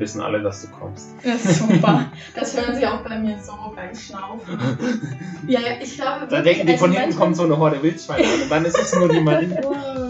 wissen alle, dass du kommst. Ja, super. Das hören sie auch bei mir so beim Schnaufen. Ja, ich glaube. Da denken die, also von hinten kommt so eine Horde Wildschweine an und dann ist es nur die Marie.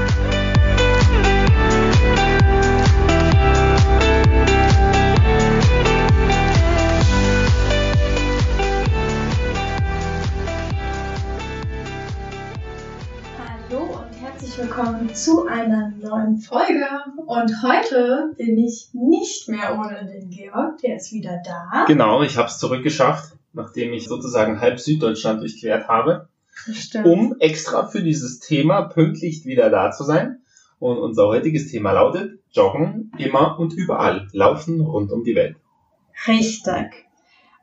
Willkommen zu einer neuen Folge. Und heute bin ich nicht mehr ohne den Georg, der ist wieder da. Genau, ich habe es zurückgeschafft, nachdem ich sozusagen halb Süddeutschland durchquert habe, Stimmt. um extra für dieses Thema pünktlich wieder da zu sein. Und unser heutiges Thema lautet Joggen immer und überall, laufen rund um die Welt. Richtig.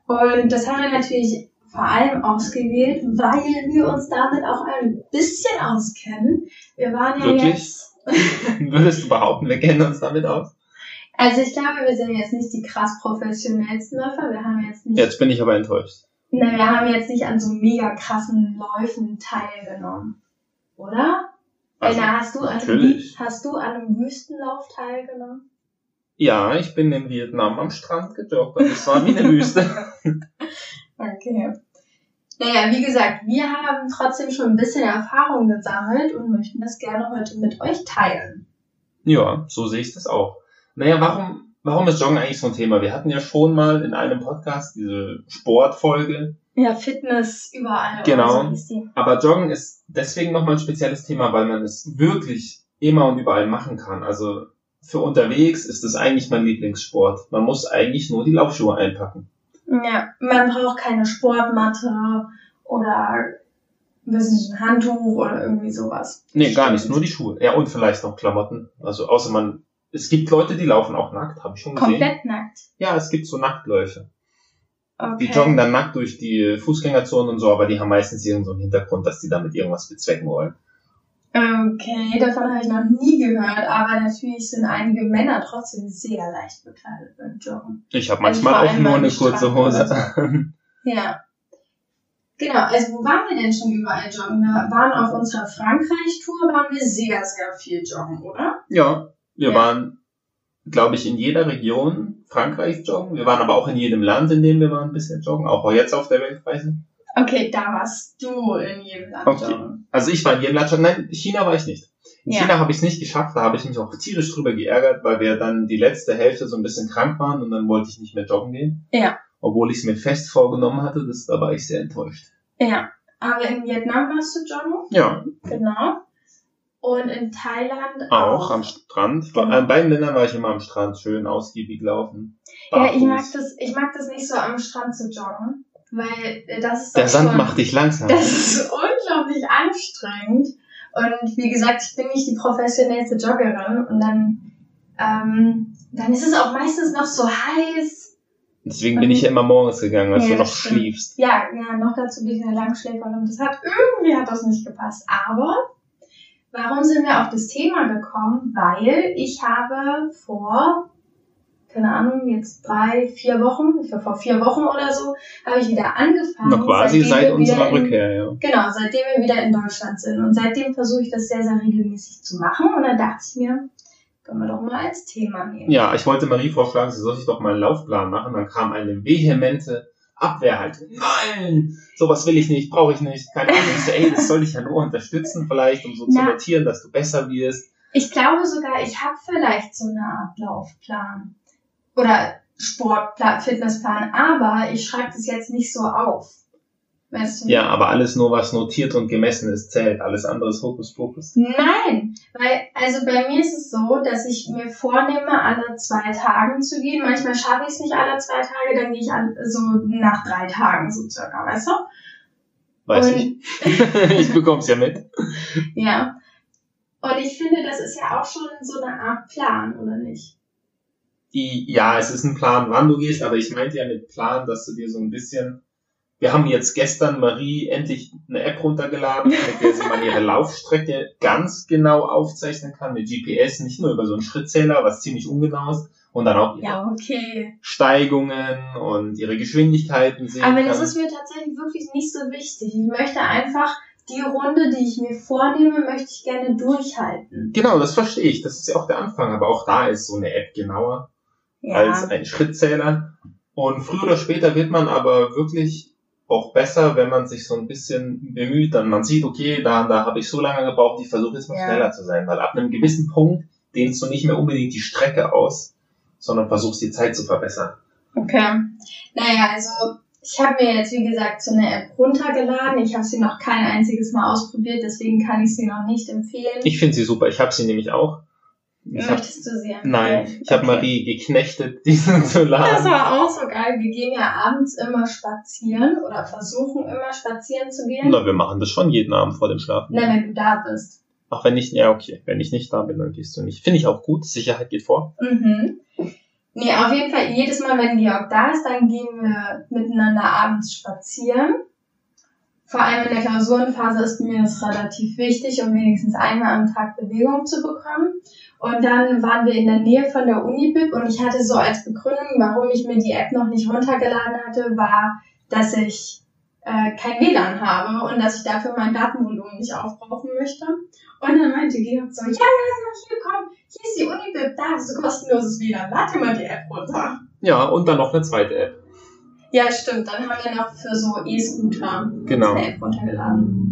Und das haben wir natürlich vor allem ausgewählt, weil wir uns damit auch ein bisschen auskennen. Wir waren ja Wirklich? jetzt. Würdest du behaupten, wir kennen uns damit aus? Also ich glaube, wir sind jetzt nicht die krass professionellsten Läufer. Wir haben jetzt nicht. Jetzt bin ich aber enttäuscht. Na, wir haben jetzt nicht an so mega krassen Läufen teilgenommen. Oder? Also, Elna, hast du, an einem, natürlich. hast du an einem Wüstenlauf teilgenommen? Ja, ich bin in Vietnam am Strand gejoggt und es war wie eine Wüste. Okay. Naja, wie gesagt, wir haben trotzdem schon ein bisschen Erfahrung gesammelt und möchten das gerne heute mit euch teilen. Ja, so sehe ich das auch. Naja, warum, warum ist Joggen eigentlich so ein Thema? Wir hatten ja schon mal in einem Podcast diese Sportfolge, Ja, Fitness überall. Genau. So die. aber Joggen ist deswegen nochmal ein spezielles Thema, weil man es wirklich immer und überall machen kann. Also für unterwegs ist es eigentlich mein Lieblingssport. Man muss eigentlich nur die Laufschuhe einpacken. Ja, man braucht keine Sportmatte oder nicht, ein Handtuch oder irgendwie sowas. Nee, gar nicht, nur die Schuhe. Ja, und vielleicht noch Klamotten. Also außer man, es gibt Leute, die laufen auch nackt, habe ich schon gesehen. Komplett nackt. Ja, es gibt so Nacktläufe. Okay. Die joggen dann nackt durch die Fußgängerzone und so, aber die haben meistens irgendeinen so einen Hintergrund, dass die damit irgendwas bezwecken wollen. Okay, davon habe ich noch nie gehört, aber natürlich sind einige Männer trotzdem sehr leicht bekleidet beim Joggen. Ich habe Also manchmal vor auch nur eine kurze Hose so. Ja. Genau, also wo waren wir denn schon überall joggen? Wir waren auf unserer Frankreich-Tour, waren wir sehr, sehr viel joggen, oder? Ja, wir Ja. waren, glaube ich, in jeder Region Frankreichs joggen. Wir waren aber auch in jedem Land, in dem wir waren, bisschen joggen. Auch jetzt auf der Weltreise. Okay, da warst du in jedem Land Okay. Also ich war in jedem Land schon. Nein, China war ich nicht. In Ja. China habe ich es nicht geschafft. Da habe ich mich auch tierisch drüber geärgert, weil wir dann die letzte Hälfte so ein bisschen krank waren und dann wollte ich nicht mehr joggen gehen. Ja. Obwohl ich es mir fest vorgenommen hatte, das, da war ich sehr enttäuscht. Ja. Aber in Vietnam warst du joggen, Ja, genau. Und in Thailand auch am Strand. Genau. An beiden Ländern war ich immer am Strand, schön ausgiebig laufen. Ja, ich barfuß. mag das, ich mag das nicht so am Strand zu joggen, weil äh, das ist Der Sand schon, macht dich langsam. Das ist unglaublich anstrengend. Und wie gesagt, ich bin nicht die professionellste Joggerin und dann, ähm, dann ist es auch meistens noch so heiß. Deswegen bin ich ja immer morgens gegangen, als Ja, du noch stimmt. schliefst. Ja, ja, noch dazu bin ich eine Langschläferin. Das hat irgendwie hat das nicht gepasst. Aber warum sind wir auf das Thema gekommen? Weil ich habe vor, keine Ahnung, jetzt drei, vier Wochen, für vor vier Wochen oder so, habe ich wieder angefangen. Noch quasi seit unserer Rückkehr, ja. Genau, seitdem wir wieder in Deutschland sind. Und seitdem versuche ich das sehr, sehr regelmäßig zu machen. Und dann dachte ich mir, können wir doch mal als Thema nehmen. Ja, ich wollte Marie vorschlagen, sie soll sich doch mal einen Laufplan machen. Dann kam eine vehemente Abwehrhaltung. Nein, sowas will ich nicht, brauche ich nicht. Keine Ahnung. Ich so, ey, das soll dich ja nur unterstützen vielleicht, um so zu notieren, dass du besser wirst. Ich glaube sogar, ich habe vielleicht so eine Art Laufplan. Oder Sportplan, Fitnessplan. Aber ich schreibe das jetzt nicht so auf. Weißt du? Ja, aber alles nur, was notiert und gemessen ist, zählt. Alles andere ist Hokuspokus. Nein, weil, also bei mir ist es so, dass ich mir vornehme, alle zwei Tagen zu gehen. Manchmal schaffe ich es nicht alle zwei Tage, dann gehe ich an, so nach drei Tagen so circa, weißt du? Weiß Und- ich. ich bekomm's ja mit. Ja. Und ich finde, das ist ja auch schon so eine Art Plan, oder nicht? Die, ja, es ist ein Plan, wann du gehst, aber ich meinte ja mit Plan, dass du dir so ein bisschen Wir haben jetzt gestern Marie endlich eine App runtergeladen, mit der sie mal ihre Laufstrecke ganz genau aufzeichnen kann, mit GPS, nicht nur über so einen Schrittzähler, was ziemlich ungenau ist, und dann auch ihre Ja, okay. Steigungen und ihre Geschwindigkeiten sehen Aber kann. das ist mir tatsächlich wirklich nicht so wichtig. Ich möchte einfach die Runde, die ich mir vornehme, möchte ich gerne durchhalten. Genau, das verstehe ich. Das ist ja auch der Anfang. Aber auch da ist so eine App genauer als ein Schrittzähler. Und früher oder später wird man aber wirklich auch besser, wenn man sich so ein bisschen bemüht. Dann man sieht, okay, da, da habe ich so lange gebraucht, ich versuche jetzt mal Ja. schneller zu sein. Weil ab einem gewissen Punkt dehnst du nicht mehr unbedingt die Strecke aus, sondern versuchst die Zeit zu verbessern. Okay. Naja, also ich habe mir jetzt, wie gesagt, so eine App runtergeladen. Ich habe sie noch kein einziges Mal ausprobiert, deswegen kann ich sie noch nicht empfehlen. Ich finde sie super. Ich habe sie nämlich auch. Ich hab, Möchtest du sie empfehlen? nein, ich habe Okay. Marie geknechtet, diesen zu Das war auch so geil. Wir gehen ja abends immer spazieren oder versuchen immer spazieren zu gehen. Na, wir machen das schon jeden Abend vor dem Schlafen. Na, wenn du da bist. Ach, wenn ich, ja, okay. Wenn ich nicht da bin, dann gehst du nicht. Finde ich auch gut. Sicherheit geht vor. Mhm. Nee, auf jeden Fall, jedes Mal, wenn Georg da ist, dann gehen wir miteinander abends spazieren. Vor allem in der Klausurenphase ist mir das relativ wichtig, um wenigstens einmal am Tag Bewegung zu bekommen. Und dann waren wir in der Nähe von der Unibib und ich hatte so als Begründung, warum ich mir die App noch nicht runtergeladen hatte, war, dass ich äh, kein WLAN habe und dass ich dafür mein Datenvolumen nicht aufbrauchen möchte. Und dann meinte Georg so, ja, ja, ja, hier komm, hier ist die Unibib, da hast du kostenloses WLAN, lad dir mal die App runter. Ja, und dann noch eine zweite App. Ja, stimmt, dann haben wir noch für so E-Scooter Genau. eine App runtergeladen.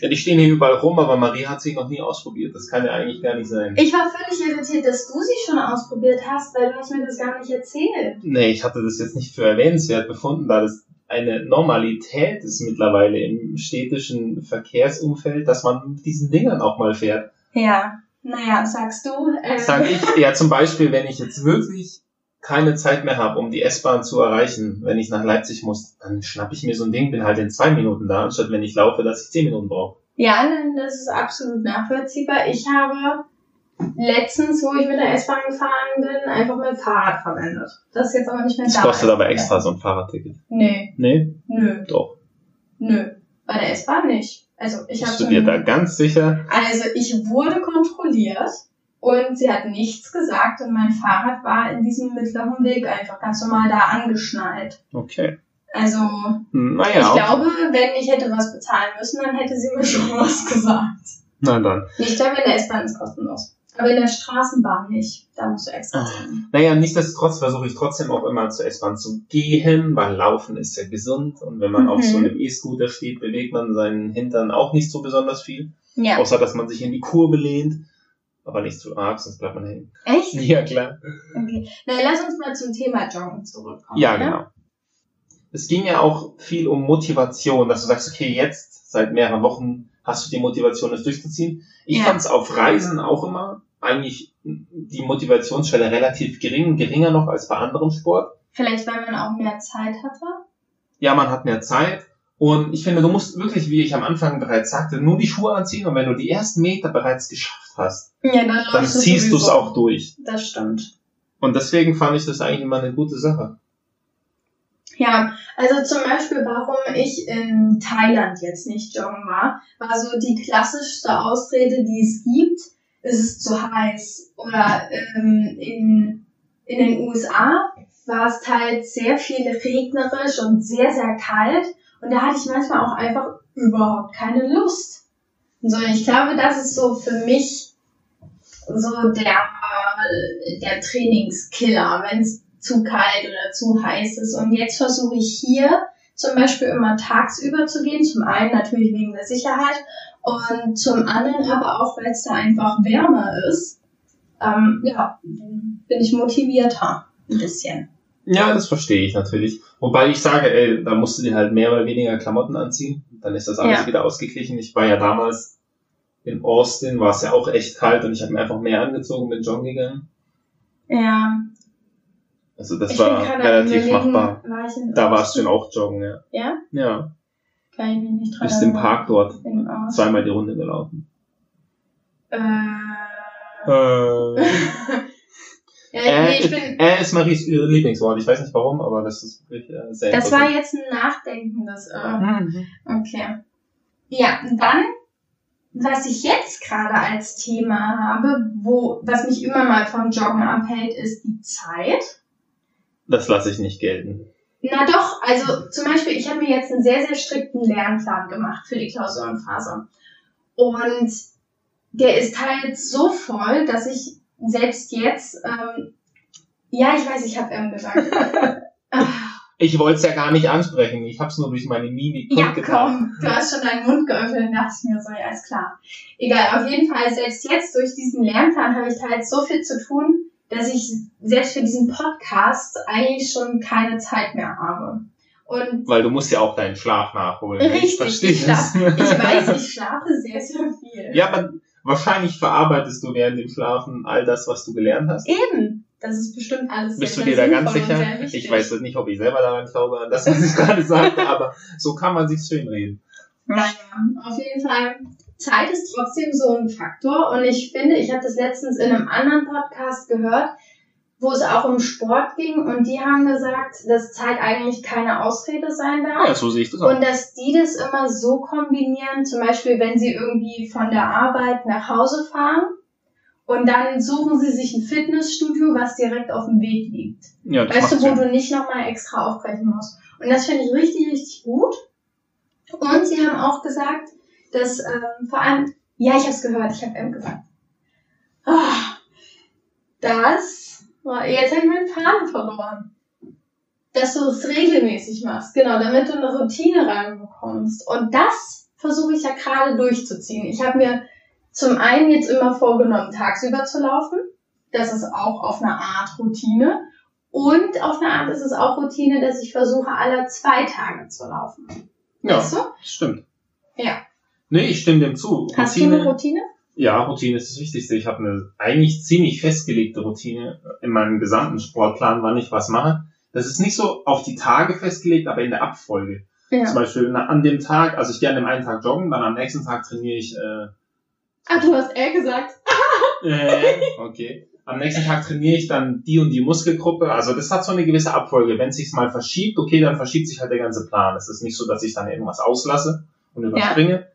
Ja, die stehen hier überall rum, aber Marie hat sie noch nie ausprobiert. Das kann ja eigentlich gar nicht sein. Ich war völlig irritiert, dass du sie schon ausprobiert hast, weil du hast mir das gar nicht erzählt. Nee, ich hatte das jetzt nicht für erwähnenswert befunden, da das eine Normalität ist mittlerweile im städtischen Verkehrsumfeld, dass man mit diesen Dingern auch mal fährt. Ja, naja, sagst du. Äh, Sag ich, ja zum Beispiel, wenn ich jetzt wirklich keine Zeit mehr habe, um die S-Bahn zu erreichen, wenn ich nach Leipzig muss, dann schnapp ich mir so ein Ding, bin halt in zwei Minuten da, anstatt wenn ich laufe, dass ich zehn Minuten brauche. Ja, das ist absolut nachvollziehbar. Ich habe letztens, wo ich mit der S-Bahn gefahren bin, einfach mein Fahrrad verwendet. Das ist jetzt aber nicht mehr Das da. kostet aber extra so ein Fahrradticket. Nee, Nee? nö, Doch. nö. Bei der S-Bahn nicht. Also ich habe Bist du dir da ganz sicher? Also ich wurde kontrolliert und sie hat nichts gesagt und mein Fahrrad war in diesem mittleren Weg einfach ganz normal da angeschnallt. Okay. Also Naja. ich glaube, wenn ich hätte was bezahlen müssen, dann hätte sie mir schon was gesagt. Na dann. Ich glaube, in der S-Bahn ist kostenlos. Aber in der Straßenbahn nicht. Da musst du extra zahlen. Naja, nichtsdestotrotz versuche ich trotzdem auch immer zur S-Bahn zu gehen, weil Laufen ist ja gesund und wenn man auf Mhm. so einem E-Scooter steht, bewegt man seinen Hintern auch nicht so besonders viel, Ja. außer dass man sich in die Kurve lehnt, aber nicht zu arg, sonst bleibt man hängen. Echt? Ja, klar. Okay. Na, lass uns mal zum Thema Joggen zurückkommen. Ja, ne? genau. Es ging ja auch viel um Motivation, dass du sagst, okay, jetzt seit mehreren Wochen hast du die Motivation, das durchzuziehen. Ich Ja. fand es auf Reisen auch immer eigentlich die Motivationsschwelle relativ gering, geringer noch als bei anderem Sport. Vielleicht, weil man auch mehr Zeit hatte. ja, man hat mehr Zeit. Und ich finde, du musst wirklich, wie ich am Anfang bereits sagte, nur die Schuhe anziehen und wenn du die ersten Meter bereits geschafft hast, Ja, dann, dann ziehst du es auch durch. Das stimmt. Und deswegen fand ich das eigentlich immer eine gute Sache. Ja, also zum Beispiel, warum ich in Thailand jetzt nicht joggen war, war so die klassischste Ausrede, die es gibt, es ist zu heiß. Oder ähm, in, in den USA war es teils sehr viel regnerisch und sehr, sehr kalt. Und da hatte ich manchmal auch einfach überhaupt keine Lust. Und so, ich glaube, das ist so für mich so der, der Trainingskiller, wenn es zu kalt oder zu heiß ist. Und jetzt versuche ich hier zum Beispiel immer tagsüber zu gehen. Zum einen natürlich wegen der Sicherheit und zum anderen aber auch, weil es da einfach wärmer ist. Ähm, ja, bin ich motivierter. Ein bisschen. Ja, das verstehe ich natürlich. Wobei ich sage, ey, da musst du dir halt mehr oder weniger Klamotten anziehen. Dann ist das alles Ja. wieder ausgeglichen. Ich war ja damals in Austin, war es ja auch echt kalt und ich habe mir einfach mehr angezogen, bin joggen gegangen. Ja, Also das ich war relativ überlegen, machbar. War Da warst du dann auch joggen, ja. Ja? Ja, Kann ich mich nicht dran bist im. Park dort zweimal die Runde gelaufen. Äh, Äh, Ja, Äh, nee, ich bin, äh ist Maries Lieblingswort. Ich weiß nicht warum, aber das ist wirklich äh, sehr das war jetzt ein nachdenkendes. Äh, Mhm. okay. Ja, dann, was ich jetzt gerade als Thema habe, wo, was mich immer mal vom Joggen abhält, ist die Zeit. Das lasse ich nicht gelten. Na doch, also zum Beispiel, ich habe mir jetzt einen sehr, sehr strikten Lernplan gemacht für die Klausurenphase. Und der ist halt so voll, dass ich selbst jetzt, ähm, ja, ich weiß, ich habe M gesagt. Ich wollte es ja gar nicht ansprechen. Ich habe es nur durch meine Mimik ja, kundgetan. komm, du hast schon deinen Mund geöffnet und dachte ich mir so, ja, ist klar. Egal, auf jeden Fall, selbst jetzt durch diesen Lernplan habe ich halt so viel zu tun, dass ich selbst für diesen Podcast eigentlich schon keine Zeit mehr habe. Und Weil du musst ja auch deinen Schlaf nachholen. Richtig, verstehe ich, schlaf, das. ich weiß, ich schlafe sehr, sehr viel. Ja, aber wahrscheinlich verarbeitest du während dem Schlafen all das, was du gelernt hast. Eben. Das ist bestimmt alles Bist du dir da ganz sicher? Ich weiß nicht, ob ich selber daran glaube, an das, was ich gerade sagte, aber so kann man sich schön reden. Naja, auf jeden Fall. Zeit ist trotzdem so ein Faktor und ich finde, ich habe das letztens in einem anderen Podcast gehört, wo es auch um Sport ging und die haben gesagt, dass Zeit eigentlich keine Ausrede sein darf. Ja, so sehe ich das auch. Und dass die das immer so kombinieren, zum Beispiel, wenn sie irgendwie von der Arbeit nach Hause fahren und dann suchen sie sich ein Fitnessstudio, was direkt auf dem Weg liegt. Ja, das Weißt du, wo Sinn. du nicht nochmal extra aufbrechen musst. Und das finde ich richtig, richtig gut. Und sie haben auch gesagt, dass ähm, vor allem, ja, ich habe es gehört, ich habe M gesagt. Ah, das, oh, jetzt habe ich meinen Faden verloren. Dass du es regelmäßig machst, genau, damit du eine Routine reinbekommst. Und das versuche ich ja gerade durchzuziehen. Ich habe mir zum einen jetzt immer vorgenommen, tagsüber zu laufen. Das ist auch auf eine Art Routine. Und auf eine Art ist es auch Routine, dass ich versuche, alle zwei Tage zu laufen. Ja, Weißt du? stimmt. Ja. Nee, ich stimme dem zu. Hast du eine Routine? Ja, Routine ist das Wichtigste. Ich habe eine eigentlich ziemlich festgelegte Routine in meinem gesamten Sportplan, wann ich was mache. Das ist nicht so auf die Tage festgelegt, aber in der Abfolge. Zum Ja. Beispiel na, an dem Tag, also ich gehe an dem einen Tag joggen, dann am nächsten Tag trainiere ich, äh, Ah, du hast L gesagt. äh okay. Am nächsten Tag trainiere ich dann die und die Muskelgruppe. Also das hat so eine gewisse Abfolge. Wenn es sich mal verschiebt, okay, dann verschiebt sich halt der ganze Plan. Es ist nicht so, dass ich dann irgendwas auslasse und überspringe.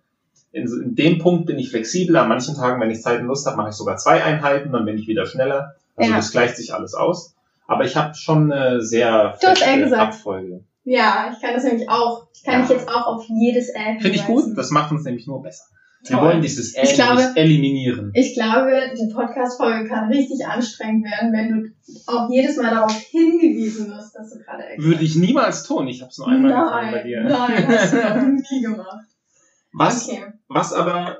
In, in dem Punkt bin ich flexibel. An manchen Tagen, wenn ich Zeit und Lust habe, mache ich sogar zwei Einheiten, dann bin ich wieder schneller. Also Ja. das gleicht sich alles aus. Aber ich habe schon eine sehr Du hast L gesagt. Abfolge. Ja, ich kann das nämlich auch. Ich kann Ja. mich jetzt auch auf jedes L Finde ich gut. Das macht uns nämlich nur besser. Wir wollen dieses Ich glaube- eliminieren. Ich glaube, die Podcast-Folge kann richtig anstrengend werden, wenn du auch jedes Mal darauf hingewiesen wirst, dass du gerade L Würde ich niemals tun. Ich habe es nur einmal getan bei Nein, dir. nein, hast du noch nie gemacht. Was Okay. Was aber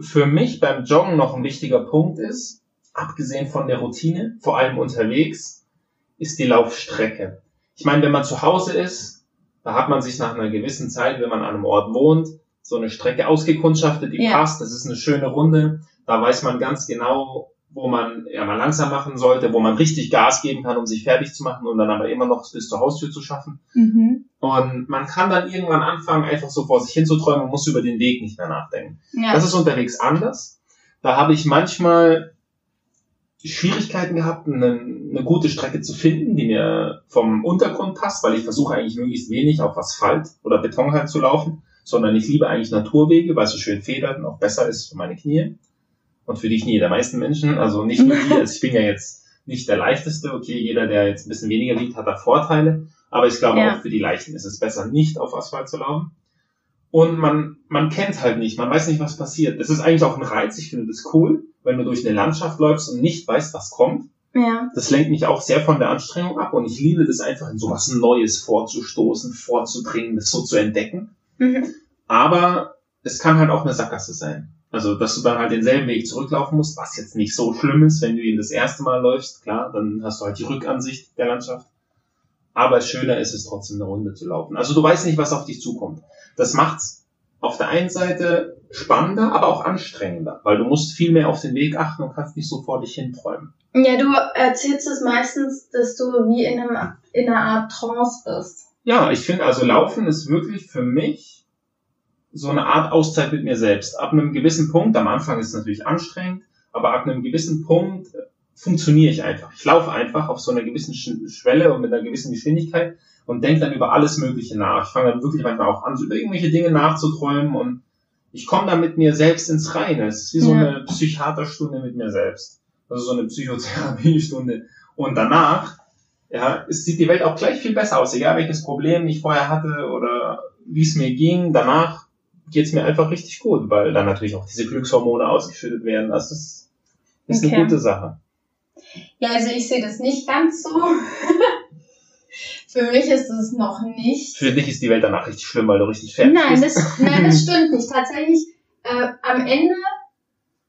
für mich beim Joggen noch ein wichtiger Punkt ist, abgesehen von der Routine, vor allem unterwegs, ist die Laufstrecke. Ich meine, wenn man zu Hause ist, da hat man sich nach einer gewissen Zeit, wenn man an einem Ort wohnt, so eine Strecke ausgekundschaftet, die Ja. passt, das ist eine schöne Runde, da weiß man ganz genau, wo man ja mal langsam machen sollte, wo man richtig Gas geben kann, um sich fertig zu machen und dann aber immer noch bis zur Haustür zu schaffen. Mhm. Und man kann dann irgendwann anfangen, einfach so vor sich hinzuträumen und muss über den Weg nicht mehr nachdenken. Ja. Das ist unterwegs anders. Da habe ich manchmal Schwierigkeiten gehabt, eine, eine gute Strecke zu finden, die mir vom Untergrund passt, weil ich versuche eigentlich möglichst wenig auf Asphalt oder Beton halt zu laufen, sondern ich liebe eigentlich Naturwege, weil es so schön federt und auch besser ist für meine Knie und für die Knie der meisten Menschen. Also nicht nur die, also ich bin ja jetzt nicht der leichteste, okay, jeder, der jetzt ein bisschen weniger wiegt, hat da Vorteile, aber ich glaube Ja. auch für die Leichten ist es besser, nicht auf Asphalt zu laufen. Und man, man kennt halt nicht, man weiß nicht, was passiert. Das ist eigentlich auch ein Reiz, ich finde das cool, wenn du durch eine Landschaft läufst und nicht weißt, was kommt. ja. Das lenkt mich auch sehr von der Anstrengung ab und ich liebe das einfach in sowas Neues vorzustoßen, vorzudringen, das so zu entdecken. Mhm. Aber es kann halt auch eine Sackgasse sein. Also, dass du dann halt denselben Weg zurücklaufen musst, was jetzt nicht so schlimm ist, wenn du ihn das erste Mal läufst, klar, dann hast du halt die Rückansicht der Landschaft. Aber schöner ist es trotzdem, eine Runde zu laufen. Also du weißt nicht, was auf dich zukommt. Das macht's auf der einen Seite spannender, aber auch anstrengender, weil du musst viel mehr auf den Weg achten und kannst nicht so vor dich hinträumen. Ja, du erzählst es meistens, dass du wie in, einem, in einer Art Trance bist. Ja, ich finde also Laufen ist wirklich für mich so eine Art Auszeit mit mir selbst. Ab einem gewissen Punkt, am Anfang ist es natürlich anstrengend, aber ab einem gewissen Punkt funktioniere ich einfach. Ich laufe einfach auf so einer gewissen Schwelle und mit einer gewissen Geschwindigkeit und denke dann über alles Mögliche nach. Ich fange dann wirklich manchmal auch an, so über irgendwelche Dinge nachzuträumen und ich komme da mit mir selbst ins Reine. Es ist wie so ja. eine Psychiaterstunde mit mir selbst. Also so eine Psychotherapiestunde. Und danach, ja, es sieht die Welt auch gleich viel besser aus, egal welches Problem ich vorher hatte oder wie es mir ging. Danach geht es mir einfach richtig gut, weil dann natürlich auch diese Glückshormone ausgeschüttet werden. Das ist, ist okay. eine gute Sache. Ja, also ich sehe das nicht ganz so. Für mich ist es noch nicht. Für dich ist die Welt danach richtig schlimm, weil du richtig fertig nein, bist. Das, nein, das stimmt nicht. Tatsächlich, äh, am Ende,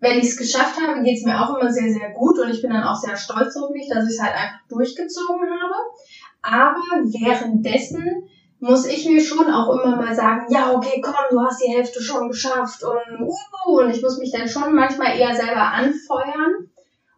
wenn ich es geschafft habe, geht es mir auch immer sehr, sehr gut und ich bin dann auch sehr stolz auf mich, dass ich es halt einfach durchgezogen habe. Aber währenddessen muss ich mir schon auch immer mal sagen, ja, okay, komm, du hast die Hälfte schon geschafft und, uh, und ich muss mich dann schon manchmal eher selber anfeuern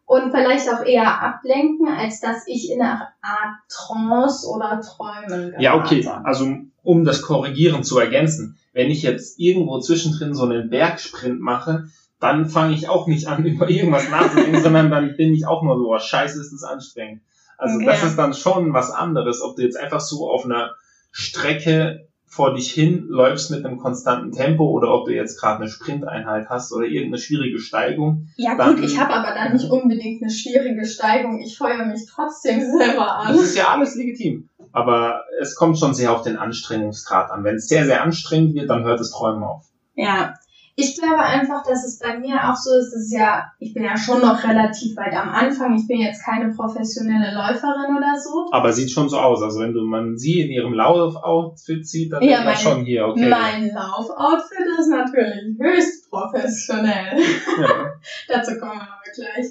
und vielleicht auch eher ablenken, als dass ich in einer Art Trance oder Träumen gerate. Ja, okay. Also um das Korrigieren zu ergänzen, wenn ich jetzt irgendwo zwischendrin so einen Bergsprint mache, dann fange ich auch nicht an, über irgendwas nachzudenken, sondern dann bin ich auch nur so, oh, scheiße, ist das anstrengend. Also das ist dann schon was anderes, ob du jetzt einfach so auf einer Strecke vor dich hin läufst mit einem konstanten Tempo oder ob du jetzt gerade eine Sprinteinheit hast oder irgendeine schwierige Steigung. Ja gut, ich habe aber dann nicht unbedingt eine schwierige Steigung. Ich feuere mich trotzdem selber an. Das ist ja alles legitim. Aber es kommt schon sehr auf den Anstrengungsgrad an. Wenn es sehr, sehr anstrengend wird, dann hört das Träumen auf. Ja, ich glaube einfach, dass es bei mir auch so ist, dass ja, ich bin ja schon noch relativ weit am Anfang. Ich bin jetzt keine professionelle Läuferin oder so. Aber sieht schon so aus. Also wenn du man sie in ihrem Laufoutfit sieht, dann ja, ist schon hier, okay. Mein Laufoutfit ist natürlich höchst professionell. Ja. Dazu kommen wir aber gleich.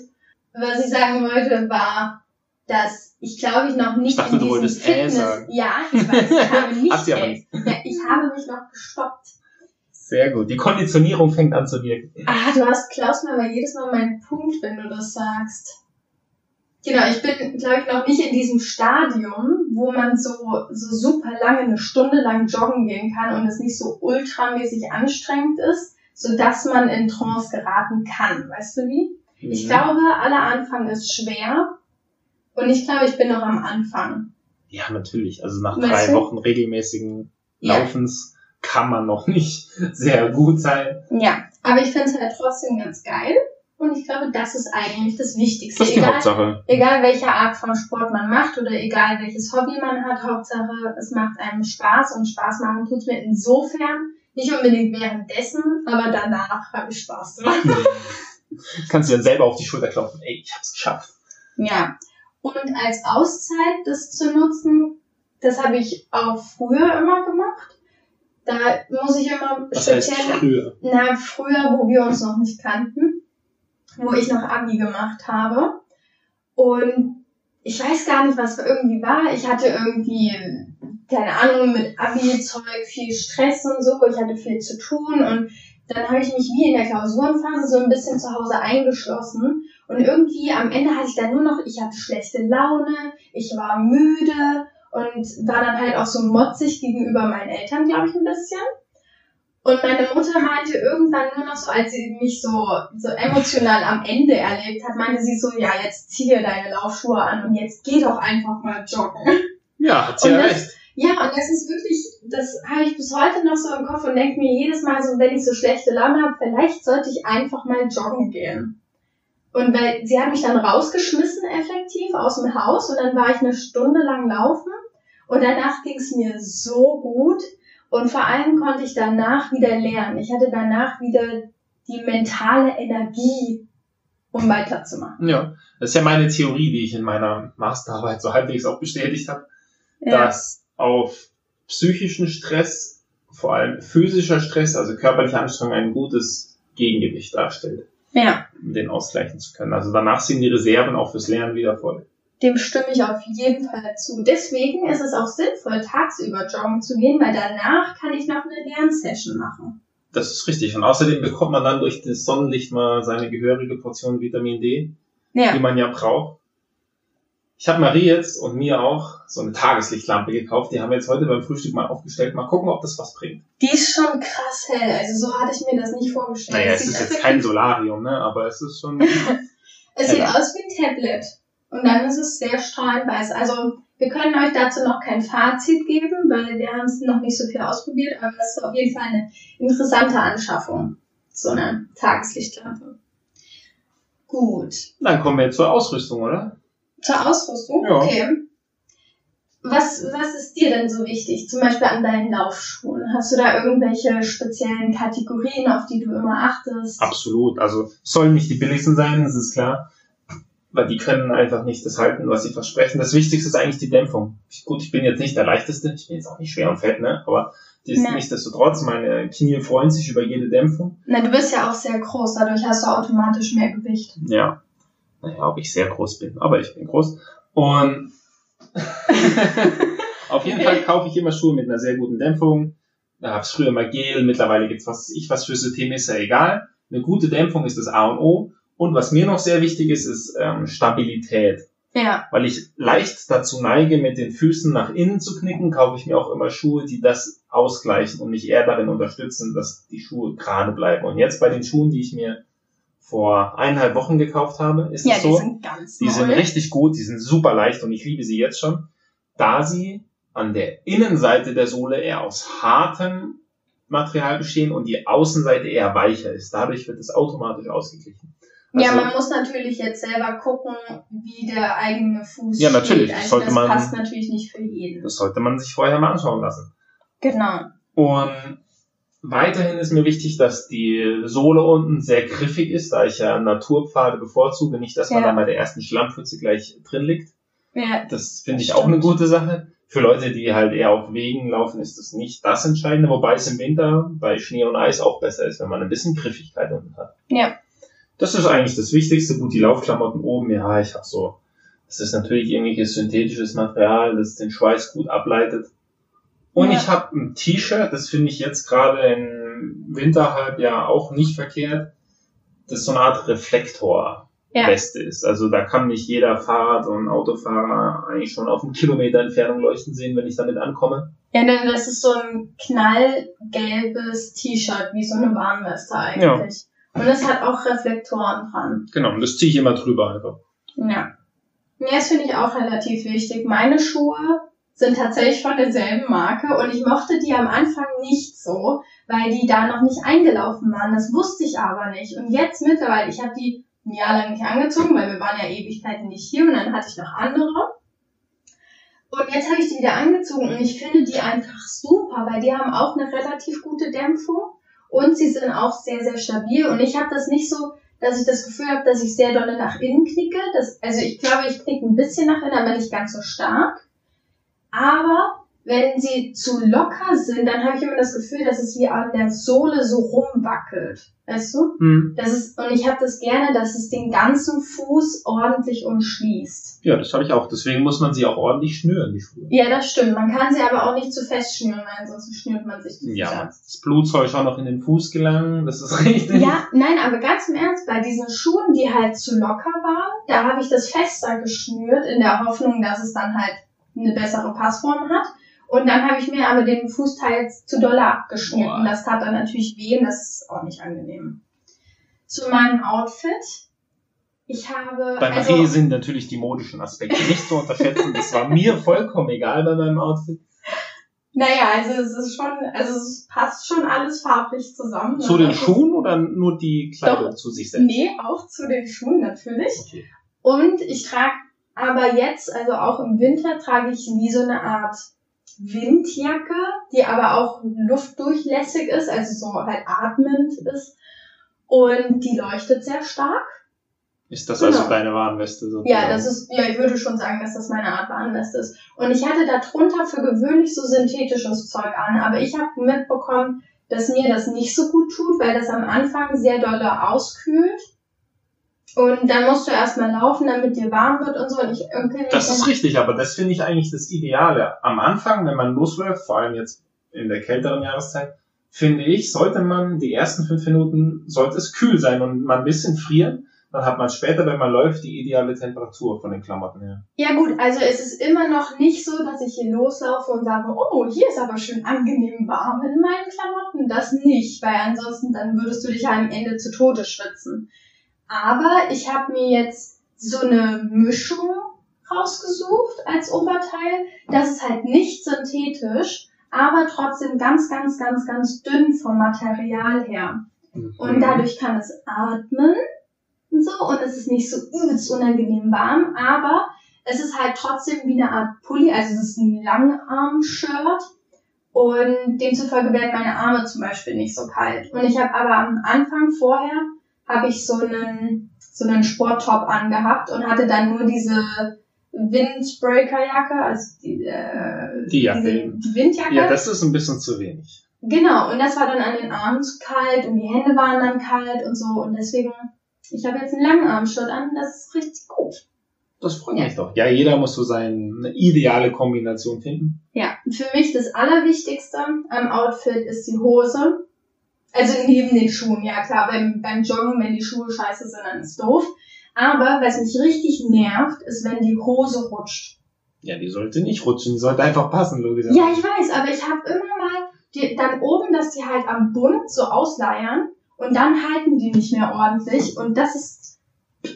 Was ich sagen wollte, war, dass ich glaube ich noch nicht ich dachte, in diesem du Fitness. Äh sagen. Ja, ich weiß, ich habe nicht. Hast ja, ich habe mich noch gestoppt. Sehr gut. Die Konditionierung fängt an zu wirken. Ah, du hast klaust mir aber jedes Mal meinen Punkt, wenn du das sagst. Genau, ich bin, glaube ich, noch nicht in diesem Stadium, wo man so, so super lange, eine Stunde lang joggen gehen kann und es nicht so ultramäßig anstrengend ist, so dass man in Trance geraten kann. Weißt du wie? Mhm. Ich glaube, aller Anfang ist schwer und ich glaube, ich bin noch am Anfang. Ja, natürlich. Also nach weißt drei du? Wochen regelmäßigen Laufens. Ja kann man noch nicht sehr gut sein. Ja, aber ich finde es halt trotzdem ganz geil. Und ich glaube, das ist eigentlich das Wichtigste. Das ist die egal, Hauptsache. Egal welche Art von Sport man macht oder egal welches Hobby man hat, Hauptsache es macht einem Spaß und Spaß machen tut mir insofern nicht unbedingt währenddessen, aber danach habe ich Spaß dran. Kannst du dann selber auf die Schulter klopfen, ey, ich hab's geschafft. Ja. Und als Auszeit das zu nutzen, das habe ich auch früher immer gemacht. Da muss ich immer Was speziell. Früher? Na, früher, wo wir uns noch nicht kannten, wo ich noch Abi gemacht habe. Und ich weiß gar nicht, was irgendwie war. Ich hatte irgendwie, keine Ahnung, mit Abi-Zeug viel Stress und so. Ich hatte viel zu tun und dann habe ich mich wie in der Klausurenphase so ein bisschen zu Hause eingeschlossen. Und irgendwie am Ende hatte ich dann nur noch, ich hatte schlechte Laune, ich war müde und war dann halt auch so motzig gegenüber meinen Eltern, glaube ich, ein bisschen. Und meine Mutter meinte irgendwann nur noch so, als sie mich so, so emotional am Ende erlebt hat, meinte sie so, ja, jetzt zieh dir deine Laufschuhe an und jetzt geh doch einfach mal joggen. Ja, hat sie ja recht. Ja, und das ist wirklich, das habe ich bis heute noch so im Kopf und denke mir jedes Mal so, wenn ich so schlechte Laune habe, vielleicht sollte ich einfach mal joggen gehen. Und weil sie hat mich dann rausgeschmissen effektiv aus dem Haus und dann war ich eine Stunde lang laufen und danach ging es mir so gut. Und vor allem konnte ich danach wieder lernen. Ich hatte danach wieder die mentale Energie, um weiterzumachen. Ja, das ist ja meine Theorie, die ich in meiner Masterarbeit so halbwegs auch bestätigt habe, ja. dass auf psychischen Stress, vor allem physischer Stress, also körperliche Anstrengung, ein gutes Gegengewicht darstellt. Ja. Um den ausgleichen zu können. Also danach sind die Reserven auch fürs Lernen wieder voll. Dem stimme ich auf jeden Fall zu. Deswegen ist es auch sinnvoll, tagsüber joggen zu gehen, weil danach kann ich noch eine Lernsession machen. Das ist richtig. Und außerdem bekommt man dann durch das Sonnenlicht mal seine gehörige Portion Vitamin D, ja. die man ja braucht. Ich habe Marie jetzt und mir auch so eine Tageslichtlampe gekauft. Die haben wir jetzt heute beim Frühstück mal aufgestellt. Mal gucken, ob das was bringt. Die ist schon krass hell. Also so hatte ich mir das nicht vorgestellt. Naja, es ist jetzt kein Solarium, ne? Aber es ist schon Es sieht aus wie ein Tablet. Und dann ist es sehr strahlend weiß. Also wir können euch dazu noch kein Fazit geben, weil wir haben es noch nicht so viel ausprobiert, aber es ist auf jeden Fall eine interessante Anschaffung. So eine Tageslichtlampe. Gut. Dann kommen wir zur Ausrüstung, oder? Zur Ausrüstung? Ja. Okay. Was, was ist dir denn so wichtig? Zum Beispiel an deinen Laufschuhen. Hast du da irgendwelche speziellen Kategorien, auf die du immer achtest? Absolut. Also sollen nicht die billigsten sein, das ist klar weil die können einfach nicht das halten, was sie versprechen. Das Wichtigste ist eigentlich die Dämpfung. Gut, ich bin jetzt nicht der leichteste, ich bin jetzt auch nicht schwer und fett, ne? Aber die nee. nichtsdestotrotz, meine Knie freuen sich über jede Dämpfung. Na, du bist ja auch sehr groß, dadurch hast du automatisch mehr Gewicht. Ja. Naja, ob ich sehr groß bin, aber ich bin groß. Und auf jeden Fall kaufe ich immer Schuhe mit einer sehr guten Dämpfung. Da gab es früher mal Gel, mittlerweile gibt's was ich was für System ist ja egal. Eine gute Dämpfung ist das A und O. Und was mir noch sehr wichtig ist, ist ähm, Stabilität. Ja. Weil ich leicht dazu neige, mit den Füßen nach innen zu knicken, kaufe ich mir auch immer Schuhe, die das ausgleichen und mich eher darin unterstützen, dass die Schuhe gerade bleiben. Und jetzt bei den Schuhen, die ich mir vor eineinhalb Wochen gekauft habe, ist ja, es so. Die sind ganz Die sind richtig gut, die sind super leicht und ich liebe sie jetzt schon, da sie an der Innenseite der Sohle eher aus hartem Material bestehen und die Außenseite eher weicher ist. Dadurch wird es automatisch ausgeglichen. Also, ja, man muss natürlich jetzt selber gucken, wie der eigene Fuß Ja, natürlich. Steht. Also das, man, passt natürlich nicht für jeden. Das sollte man sich vorher mal anschauen lassen. Genau. Und weiterhin ist mir wichtig, dass die Sohle unten sehr griffig ist, da ich ja Naturpfade bevorzuge. Nicht, dass man ja. da bei der ersten Schlammpfütze gleich drin liegt. Ja, das finde ich stimmt. auch eine gute Sache. Für Leute, die halt eher auf Wegen laufen, ist das nicht das Entscheidende, wobei es im Winter bei Schnee und Eis auch besser ist, wenn man ein bisschen Griffigkeit unten hat. Ja. Das ist eigentlich das Wichtigste. Gut, die Laufklamotten oben, ja, ich habe so. Das ist natürlich irgendwelches synthetisches Material, das den Schweiß gut ableitet. Und ja. ich habe ein T-Shirt, das finde ich jetzt gerade im Winterhalbjahr auch nicht verkehrt. Das so eine Art Reflektor. Ja. Weste ist. Also da kann mich jeder Fahrrad- und Autofahrer eigentlich schon auf einen Kilometer Entfernung leuchten sehen, wenn ich damit ankomme. Ja, denn das ist so ein knallgelbes T-Shirt, wie so eine Warnweste eigentlich. Ja. Und es hat auch Reflektoren dran. Genau, und das ziehe ich immer drüber einfach. Ja. Ja, das finde ich auch relativ wichtig. Meine Schuhe sind tatsächlich von derselben Marke und ich mochte die am Anfang nicht so, weil die da noch nicht eingelaufen waren. Das wusste ich aber nicht. Und jetzt mittlerweile, ich habe die ein Jahr lang nicht angezogen, weil wir waren ja Ewigkeiten nicht hier und dann hatte ich noch andere. Und jetzt habe ich die wieder angezogen und ich finde die einfach super, weil die haben auch eine relativ gute Dämpfung und sie sind auch sehr, sehr stabil. Und ich habe das nicht so, dass ich das Gefühl habe, dass ich sehr dolle nach innen knicke. Das, also ich glaube, ich knicke ein bisschen nach innen, aber nicht ganz so stark. Aber wenn sie zu locker sind, dann habe ich immer das Gefühl, dass es wie an der Sohle so rumwackelt. Weißt du? Mhm. Das ist, und ich habe das gerne, dass es den ganzen Fuß ordentlich umschließt. Ja, das habe ich auch. Deswegen muss man sie auch ordentlich schnüren, die Schuhe. Ja, das stimmt. Man kann sie aber auch nicht zu fest schnüren, weil ansonsten schnürt man sich die Ja, ab. das Blut soll schon noch in den Fuß gelangen. Das ist richtig. Ja, nein, aber ganz im Ernst, bei diesen Schuhen, die halt zu locker waren, da habe ich das fester geschnürt, in der Hoffnung, dass es dann halt eine bessere Passform hat. Und dann habe ich mir aber den Fußteil zu doll abgeschnitten. Boah. Das tat dann natürlich weh und das ist auch nicht angenehm. Zu meinem Outfit. Ich habe. Bei Marie also, sind natürlich die modischen Aspekte nicht zu unterschätzen. Das war mir vollkommen egal bei meinem Outfit. Naja, also es ist schon, also es passt schon alles farblich zusammen. Zu den Schuhen oder nur die Kleidung Doch, zu sich selbst? Nee, auch zu den Schuhen natürlich. Okay. Und ich trage aber jetzt, also auch im Winter, trage ich wie so eine Art Windjacke, die aber auch luftdurchlässig ist, also so halt atmend ist. Und die leuchtet sehr stark. Ist das also genau. also deine Warnweste? Sozusagen? Ja, das ist, ja, ich würde schon sagen, dass das meine Art Warnweste ist. Und ich hatte darunter für gewöhnlich so synthetisches Zeug an, aber ich habe mitbekommen, dass mir das nicht so gut tut, weil das am Anfang sehr doll auskühlt und dann musst du erstmal laufen, damit dir warm wird und so. Und ich, okay, das ist richtig, aber das finde ich eigentlich das Ideale. Am Anfang, wenn man losläuft, vor allem jetzt in der kälteren Jahreszeit, finde ich, sollte man die ersten fünf Minuten, sollte es kühl sein und man ein bisschen frieren. Dann hat man später, wenn man läuft, die ideale Temperatur von den Klamotten her. Ja gut, also es ist immer noch nicht so, dass ich hier loslaufe und sage, oh, hier ist aber schön angenehm warm in meinen Klamotten. Das nicht, weil ansonsten dann würdest du dich ja am Ende zu Tode schwitzen. Aber ich habe mir jetzt so eine Mischung rausgesucht als Oberteil. Das ist halt nicht synthetisch, aber trotzdem ganz, ganz, ganz, ganz dünn vom Material her. Mhm. Und dadurch kann es atmen und so und es ist nicht so übelst unangenehm warm, aber es ist halt trotzdem wie eine Art Pulli, also es ist ein Langarm-Shirt und demzufolge werden meine Arme zum Beispiel nicht so kalt. Und ich habe aber am Anfang vorher habe ich so einen so einen Sporttop angehabt und hatte dann nur diese Windbreaker-Jacke, also die, äh, die, Jacke. Diese, die Windjacke. Ja, das ist ein bisschen zu wenig. Genau, und das war dann an den Armen zu kalt und die Hände waren dann kalt und so. Und deswegen, ich habe jetzt einen langen Armshirt an, das ist richtig gut. Das freut mich doch. Ja, jeder muss so seine ideale Kombination finden. Ja, für mich das Allerwichtigste am Outfit ist die Hose. Also neben den Schuhen, ja klar, beim, beim Joggen, wenn die Schuhe scheiße sind, dann ist doof. Aber was mich richtig nervt, ist, wenn die Hose rutscht. Ja, die sollte nicht rutschen, die sollte einfach passen, logisch. Ja, ich weiß, aber ich habe immer mal die, dann oben, dass die halt am Bund so ausleiern und dann halten die nicht mehr ordentlich und das ist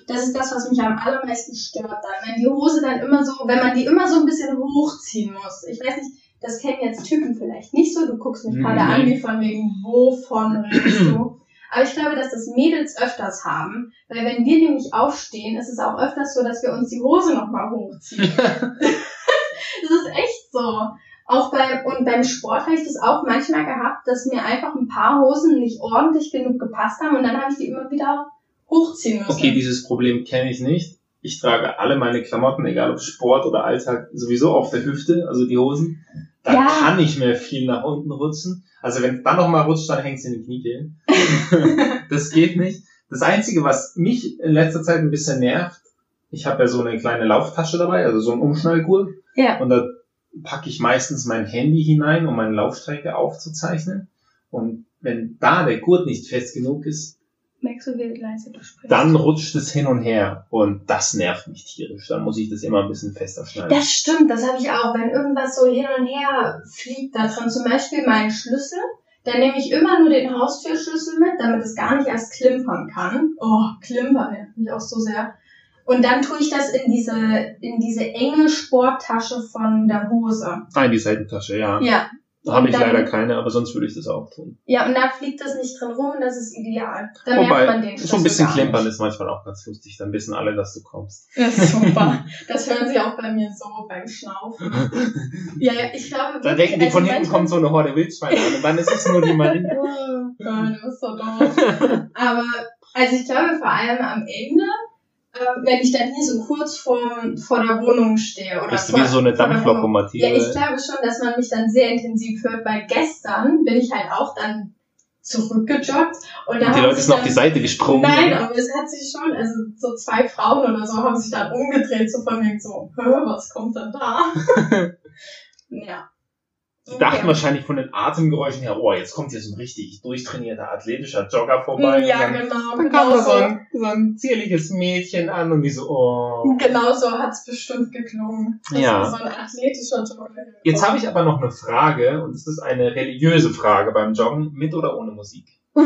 das ist das, was mich am allermeisten stört dann, wenn die Hose dann immer so, wenn man die immer so ein bisschen hochziehen muss. Ich weiß nicht, das kennen jetzt Typen vielleicht nicht so. Du guckst mich gerade an, wie von wegen, wovon redest du? Aber ich glaube, dass das Mädels öfters haben, weil wenn wir nämlich aufstehen, ist es auch öfters so, dass wir uns die Hose nochmal hochziehen. das ist echt so. Auch beim, und beim Sport habe ich das auch manchmal gehabt, dass mir einfach ein paar Hosen nicht ordentlich genug gepasst haben und dann habe ich die immer wieder hochziehen müssen. Okay, dieses Problem kenne ich nicht. Ich trage alle meine Klamotten, egal ob Sport oder Alltag, sowieso auf der Hüfte, also die Hosen. Da ja. kann nicht mehr viel nach unten rutschen. Also wenn es dann nochmal rutscht, dann hängt es in den Kniekehlen. das geht nicht. Das Einzige, was mich in letzter Zeit ein bisschen nervt, ich habe ja so eine kleine Lauftasche dabei, also so ein Umschnallgurt. Ja. Und da packe ich meistens mein Handy hinein, um meine Laufstrecke aufzuzeichnen. Und wenn da der Gurt nicht fest genug ist, Merkst du, wie leise du sprichst? Dann rutscht es hin und her und das nervt mich tierisch. Dann muss ich das immer ein bisschen fester schneiden. Das stimmt, das habe ich auch. Wenn irgendwas so hin und her fliegt da drin, zum Beispiel mein Schlüssel, dann nehme ich immer nur den Haustürschlüssel mit, damit es gar nicht erst klimpern kann. Oh, klimpern nervt mich auch so sehr. Und dann tue ich das in diese, in diese enge Sporttasche von der Hose. Ah, in die Seitentasche, ja. Ja, habe ich dann, leider keine, aber sonst würde ich das auch tun. Ja, und da fliegt das nicht drin rum das ist ideal. Dann Wobei, merkt man den so ein bisschen klimpern ist manchmal auch ganz lustig, dann wissen alle, dass du kommst. Ja, super. das hören sie auch bei mir so beim Schnaufen. ja, ja, ich glaube... Da denken die, also von hinten kommt so eine Horde Wildschweine an und dann ist es nur die Marine. ja, du bist so doof. aber, also ich glaube vor allem am Ende wenn ich dann hier so kurz vor, vor der Wohnung stehe. Oder Bist du wie so eine Dampflokomotive? Ja, ich glaube schon, dass man mich dann sehr intensiv hört, weil gestern bin ich halt auch dann zurückgejoggt und, und die Leute sind auf die Seite gesprungen. Nein, aber es hat sich schon, also so zwei Frauen oder so haben sich dann umgedreht, so von mir so, was kommt denn da? ja. Die dachten wahrscheinlich von den Atemgeräuschen her, oh, jetzt kommt hier so ein richtig durchtrainierter athletischer Jogger vorbei. Ja, dann, genau. Dann genau kam da so ein, so ein zierliches Mädchen an und die so, oh. Genau so hat's bestimmt geklungen. Das ja. so ein athletischer Jogger. Jetzt habe ich aber noch eine Frage und es ist eine religiöse Frage beim Joggen, mit oder ohne Musik? Uh,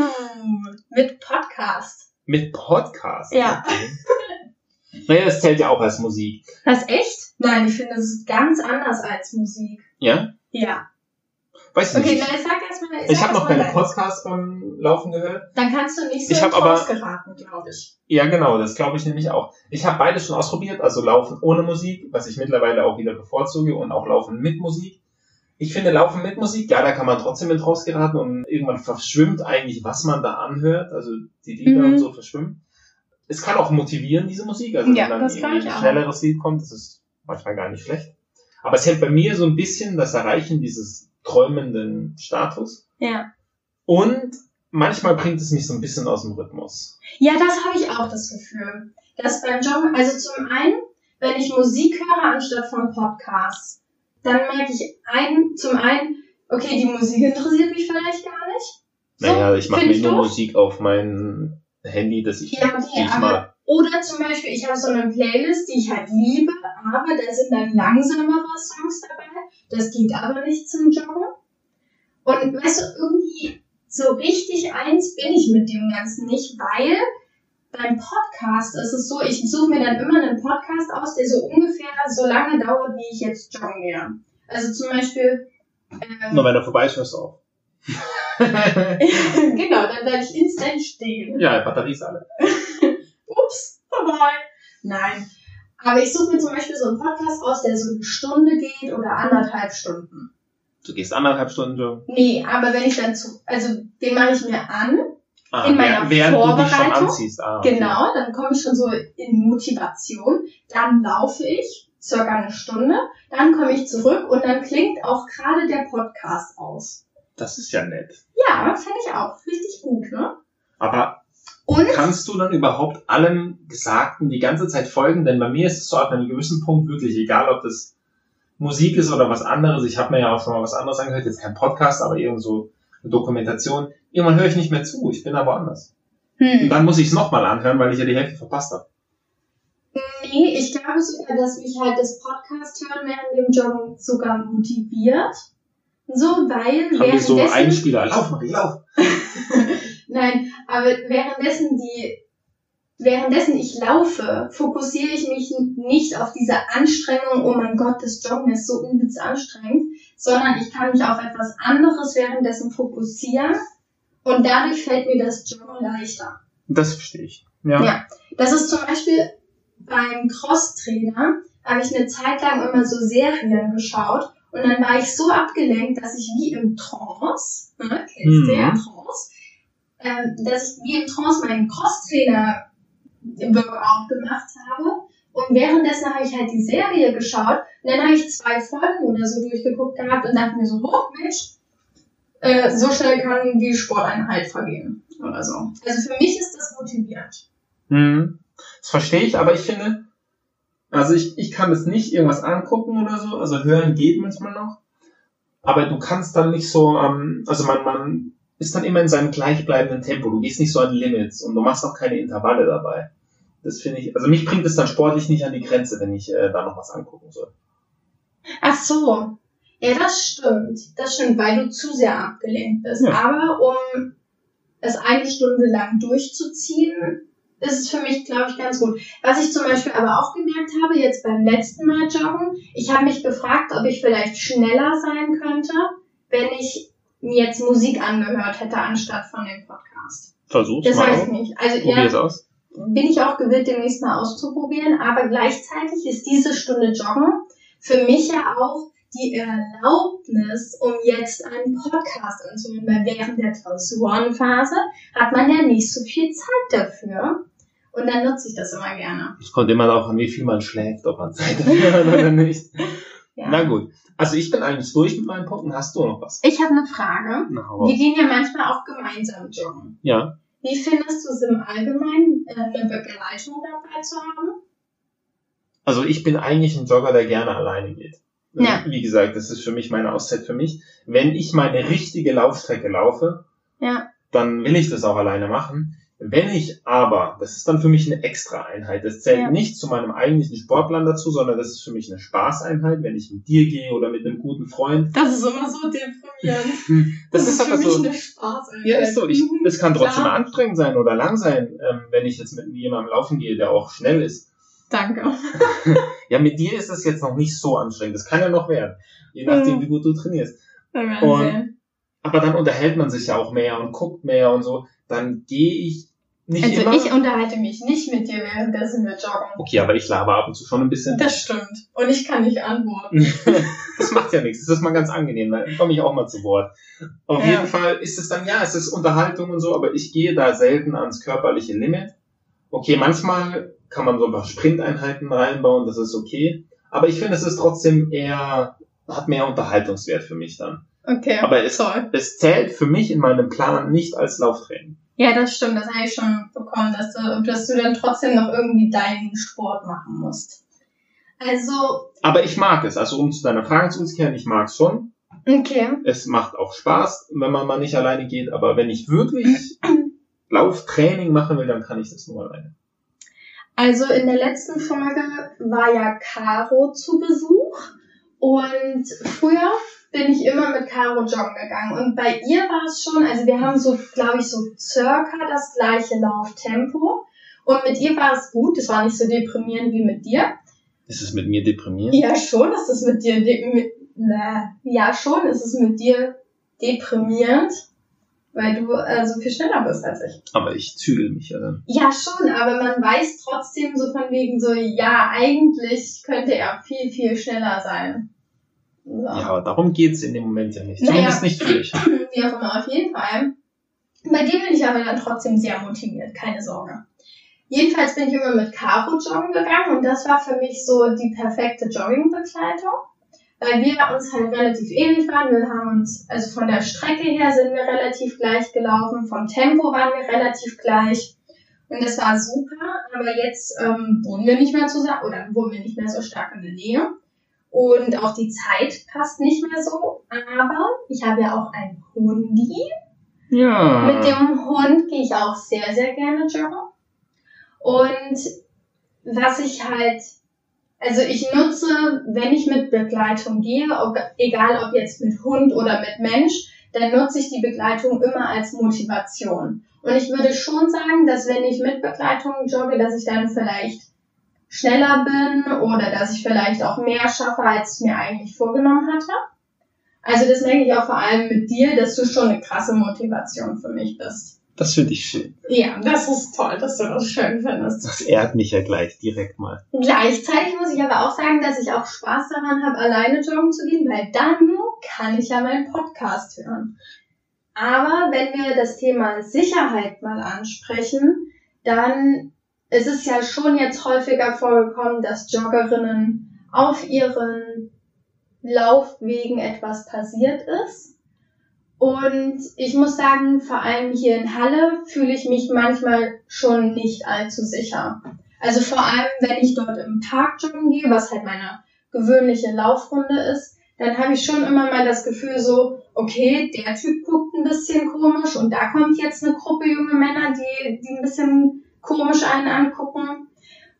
mit Podcast. Mit Podcast? Ja. Okay. naja, das zählt ja auch als Musik. Das echt? Nein, ich finde, das ist ganz anders als Musik. Ja? Ja. Weiß ich okay, nicht. Okay, sag erstmal. Ich habe noch keine Podcasts beim Laufen gehört. Dann kannst du nicht so ich aber, geraten, glaube ich. Ja, genau, das glaube ich nämlich auch. Ich habe beides schon ausprobiert, also Laufen ohne Musik, was ich mittlerweile auch wieder bevorzuge, und auch Laufen mit Musik. Ich finde Laufen mit Musik, ja, da kann man trotzdem mit rausgeraten und irgendwann verschwimmt eigentlich, was man da anhört, also die Lieder mhm. und so verschwimmen. Es kann auch motivieren, diese Musik, also ja, wenn dann irgendwie ein schnelleres Lied kommt, das ist manchmal gar nicht schlecht. Aber es hält bei mir so ein bisschen das Erreichen dieses träumenden Status. Ja. Und manchmal bringt es mich so ein bisschen aus dem Rhythmus. Ja, das habe ich auch das Gefühl. Dass beim Joggen, also zum einen, wenn ich Musik höre anstatt von Podcasts, dann merke ich ein, zum einen, okay, die Musik interessiert mich vielleicht gar nicht. So, naja, ich mache mir nur doof. Musik auf mein Handy, das ich, ja, okay, ich mag. Oder zum Beispiel, ich habe so eine Playlist, die ich halt liebe, aber da sind dann langsamere Songs dabei. Das geht aber nicht zum Joggen. Und weißt du, irgendwie so richtig eins bin ich mit dem Ganzen nicht, weil beim Podcast ist es so, ich suche mir dann immer einen Podcast aus, der so ungefähr so lange dauert, wie ich jetzt joggen gehe. Also zum Beispiel. Ähm, Nur wenn er vorbei ist, hörst du auf. genau, dann bleibe ich instant stehen. Ja, Batterie ist alle. Vorbei. Nein. Aber ich suche mir zum Beispiel so einen Podcast aus, der so eine Stunde geht oder anderthalb Stunden. Du gehst anderthalb Stunden? Nee, aber wenn ich dann zu, also den mache ich mir an ah, in meiner während Vorbereitung. Du anziehst. Ah, okay. Genau, dann komme ich schon so in Motivation. Dann laufe ich circa eine Stunde, dann komme ich zurück und dann klingt auch gerade der Podcast aus. Das ist ja nett. Ja, finde ich auch. Richtig gut, ne? Aber und? kannst du dann überhaupt allem Gesagten die ganze Zeit folgen? Denn bei mir ist es so ab einem gewissen Punkt wirklich egal, ob das Musik ist oder was anderes. Ich habe mir ja auch schon mal was anderes angehört, jetzt kein Podcast, aber irgend so eine Dokumentation. Irgendwann höre ich nicht mehr zu, ich bin da woanders. Hm. Und dann muss ich es nochmal anhören, weil ich ja die Hälfte verpasst habe. Nee, ich glaube sogar, dass mich halt das Podcast hören während dem Joggen sogar motiviert. So, weil Haben währenddessen... so Einspieler, lauf Marie, lauf! Nein, aber währenddessen die währenddessen ich laufe, fokussiere ich mich nicht auf diese Anstrengung, oh mein Gott, das Joggen ist so übelst anstrengend, sondern ich kann mich auf etwas anderes währenddessen fokussieren und dadurch fällt mir das Joggen leichter. Das verstehe ich. Ja. ja. Das ist zum Beispiel beim Crosstrainer, habe ich eine Zeit lang immer so Serien geschaut und dann war ich so abgelenkt, dass ich wie im Trance, ne, kennst mhm. du ja, Trance, äh, dass ich wie im Trance meinen Crosstrainer im Workout gemacht habe. Und währenddessen habe ich halt die Serie geschaut und dann habe ich zwei Folgen oder so durchgeguckt gehabt und dachte mir so, hoch Mensch, äh, so schnell kann die Sporteinheit vergehen oder so. Also für mich ist das motivierend. Mhm. Das verstehe ich, aber ich finde, also ich, ich kann es nicht irgendwas angucken oder so, also hören geht manchmal noch, aber du kannst dann nicht so, ähm, also man, man ist dann immer in seinem gleichbleibenden Tempo. Du gehst nicht so an Limits und du machst auch keine Intervalle dabei. Das finde ich, also mich bringt es dann sportlich nicht an die Grenze, wenn ich äh, da noch was angucken soll. Ach so. Ja, das stimmt. Das stimmt, weil du zu sehr abgelenkt bist. Ja. Aber um es eine Stunde lang durchzuziehen, ist es für mich, glaube ich, ganz gut. Was ich zum Beispiel aber auch gemerkt habe, jetzt beim letzten Mal joggen, ich habe mich gefragt, ob ich vielleicht schneller sein könnte, wenn ich mir jetzt Musik angehört hätte, anstatt von dem Podcast. Versuch's das mal. Das weiß ich nicht. Also, Probier's ja, aus. Bin ich auch gewillt, demnächst mal auszuprobieren, aber gleichzeitig ist diese Stunde Joggen für mich ja auch die Erlaubnis, um jetzt einen Podcast anzuhören, weil während der Klausurenphase hat man ja nicht so viel Zeit dafür. Und dann nutze ich das immer gerne. Es kommt immer darauf an, wie viel man schläft, ob man Zeit dafür hat oder nicht. Ja. Na gut. Also ich bin eigentlich durch mit meinen Punkten. Hast du noch was? Ich habe eine Frage. Na, Wir gehen ja manchmal auch gemeinsam joggen. Ja. Wie findest du es im Allgemeinen, äh, eine Begleitung dabei zu haben? Also ich bin eigentlich ein Jogger, der gerne alleine geht. Ja. Wie gesagt, das ist für mich meine Auszeit für mich. Wenn ich meine richtige Laufstrecke laufe, ja. dann will ich das auch alleine machen. Wenn ich aber, das ist dann für mich eine extra Einheit, das zählt ja. nicht zu meinem eigentlichen Sportplan dazu, sondern das ist für mich eine Spaßeinheit, wenn ich mit dir gehe oder mit einem guten Freund. Das ist immer so deprimierend. das, das ist, ist für mich so, eine Spaßeinheit. Ja, ist so. Ich, es kann trotzdem Klar. anstrengend sein oder lang sein, ähm, wenn ich jetzt mit jemandem laufen gehe, der auch schnell ist. Danke. ja, mit dir ist es jetzt noch nicht so anstrengend. Das kann ja noch werden, je nachdem, wie gut du trainierst. Und, aber dann unterhält man sich ja auch mehr und guckt mehr und so dann gehe ich nicht also immer. ich unterhalte mich nicht mit dir, währenddessen wir joggen. Okay, aber ich laber ab und zu schon ein bisschen. Das stimmt. Und ich kann nicht antworten. das macht ja nichts. Das ist mal ganz angenehm. Da komme ich auch mal zu Wort. Auf ja. jeden Fall ist es dann, ja, es ist Unterhaltung und so, aber ich gehe da selten ans körperliche Limit. Okay, manchmal kann man so ein paar Sprinteinheiten reinbauen, das ist okay. Aber ich finde, es ist trotzdem eher, hat mehr Unterhaltungswert für mich dann. Okay. Aber es, toll. es zählt für mich in meinem Plan nicht als Lauftraining. Ja, das stimmt. Das habe ich schon bekommen, dass du, dass du dann trotzdem noch irgendwie deinen Sport machen musst. Also. Aber ich mag es. Also um zu deiner Frage zurückzukehren, ich mag es schon. Okay. Es macht auch Spaß, wenn man mal nicht alleine geht. Aber wenn ich wirklich Lauftraining machen will, dann kann ich das nur alleine. Also in der letzten Folge war ja Caro zu Besuch. Und früher bin ich immer mit Caro joggen gegangen. Und bei ihr war es schon, also wir haben so, glaube ich, so circa das gleiche Lauftempo. Und mit ihr war es gut, es war nicht so deprimierend wie mit dir. Ist es mit mir deprimierend? Ja, schon ist es mit dir, de mit, na, ja, schon ist es mit dir deprimierend, weil du äh, so viel schneller bist als ich. Aber ich zügel mich ja dann. Ja, schon, aber man weiß trotzdem so von wegen so, ja, eigentlich könnte er viel, viel schneller sein. So. Ja, aber darum geht's in dem Moment ja nicht. Zumindest naja, nicht für dich. Wie auch immer, auf jeden Fall. Bei dir bin ich aber dann trotzdem sehr motiviert, keine Sorge. Jedenfalls bin ich immer mit Caro joggen gegangen und das war für mich so die perfekte Joggingbegleitung, weil wir uns halt relativ ähnlich waren. Wir haben uns, also von der Strecke her sind wir relativ gleich gelaufen, vom Tempo waren wir relativ gleich und das war super. Aber jetzt ähm, wohnen wir nicht mehr zusammen oder wohnen wir nicht mehr so stark in der Nähe und auch die Zeit passt nicht mehr so. Aber ich habe ja auch ein Hundi. Ja. Mit dem Hund gehe ich auch sehr, sehr gerne joggen. Und was ich halt, also ich nutze, wenn ich mit Begleitung gehe, ob, egal ob jetzt mit Hund oder mit Mensch, dann nutze ich die Begleitung immer als Motivation. Und ich würde schon sagen, dass wenn ich mit Begleitung jogge, dass ich dann vielleicht schneller bin oder dass ich vielleicht auch mehr schaffe, als ich mir eigentlich vorgenommen hatte. Also das merke ich auch vor allem mit dir, dass du schon eine krasse Motivation für mich bist. Das finde ich schön. Ja, das ist toll, dass du das schön findest. Das ehrt mich ja gleich direkt mal. Gleichzeitig muss ich aber auch sagen, dass ich auch Spaß daran habe, alleine joggen zu gehen, weil dann kann ich ja meinen Podcast hören. Aber wenn wir das Thema Sicherheit mal ansprechen, dann ist es ja schon jetzt häufiger vorgekommen, dass Joggerinnen auf ihren Laufwegen etwas passiert ist und ich muss sagen, vor allem hier in Halle fühle ich mich manchmal schon nicht allzu sicher. Also vor allem, wenn ich dort im Park joggen gehe, was halt meine gewöhnliche Laufrunde ist, dann habe ich schon immer mal das Gefühl so, okay, der Typ guckt ein bisschen komisch und da kommt jetzt eine Gruppe junge Männer, die, die ein bisschen komisch einen angucken.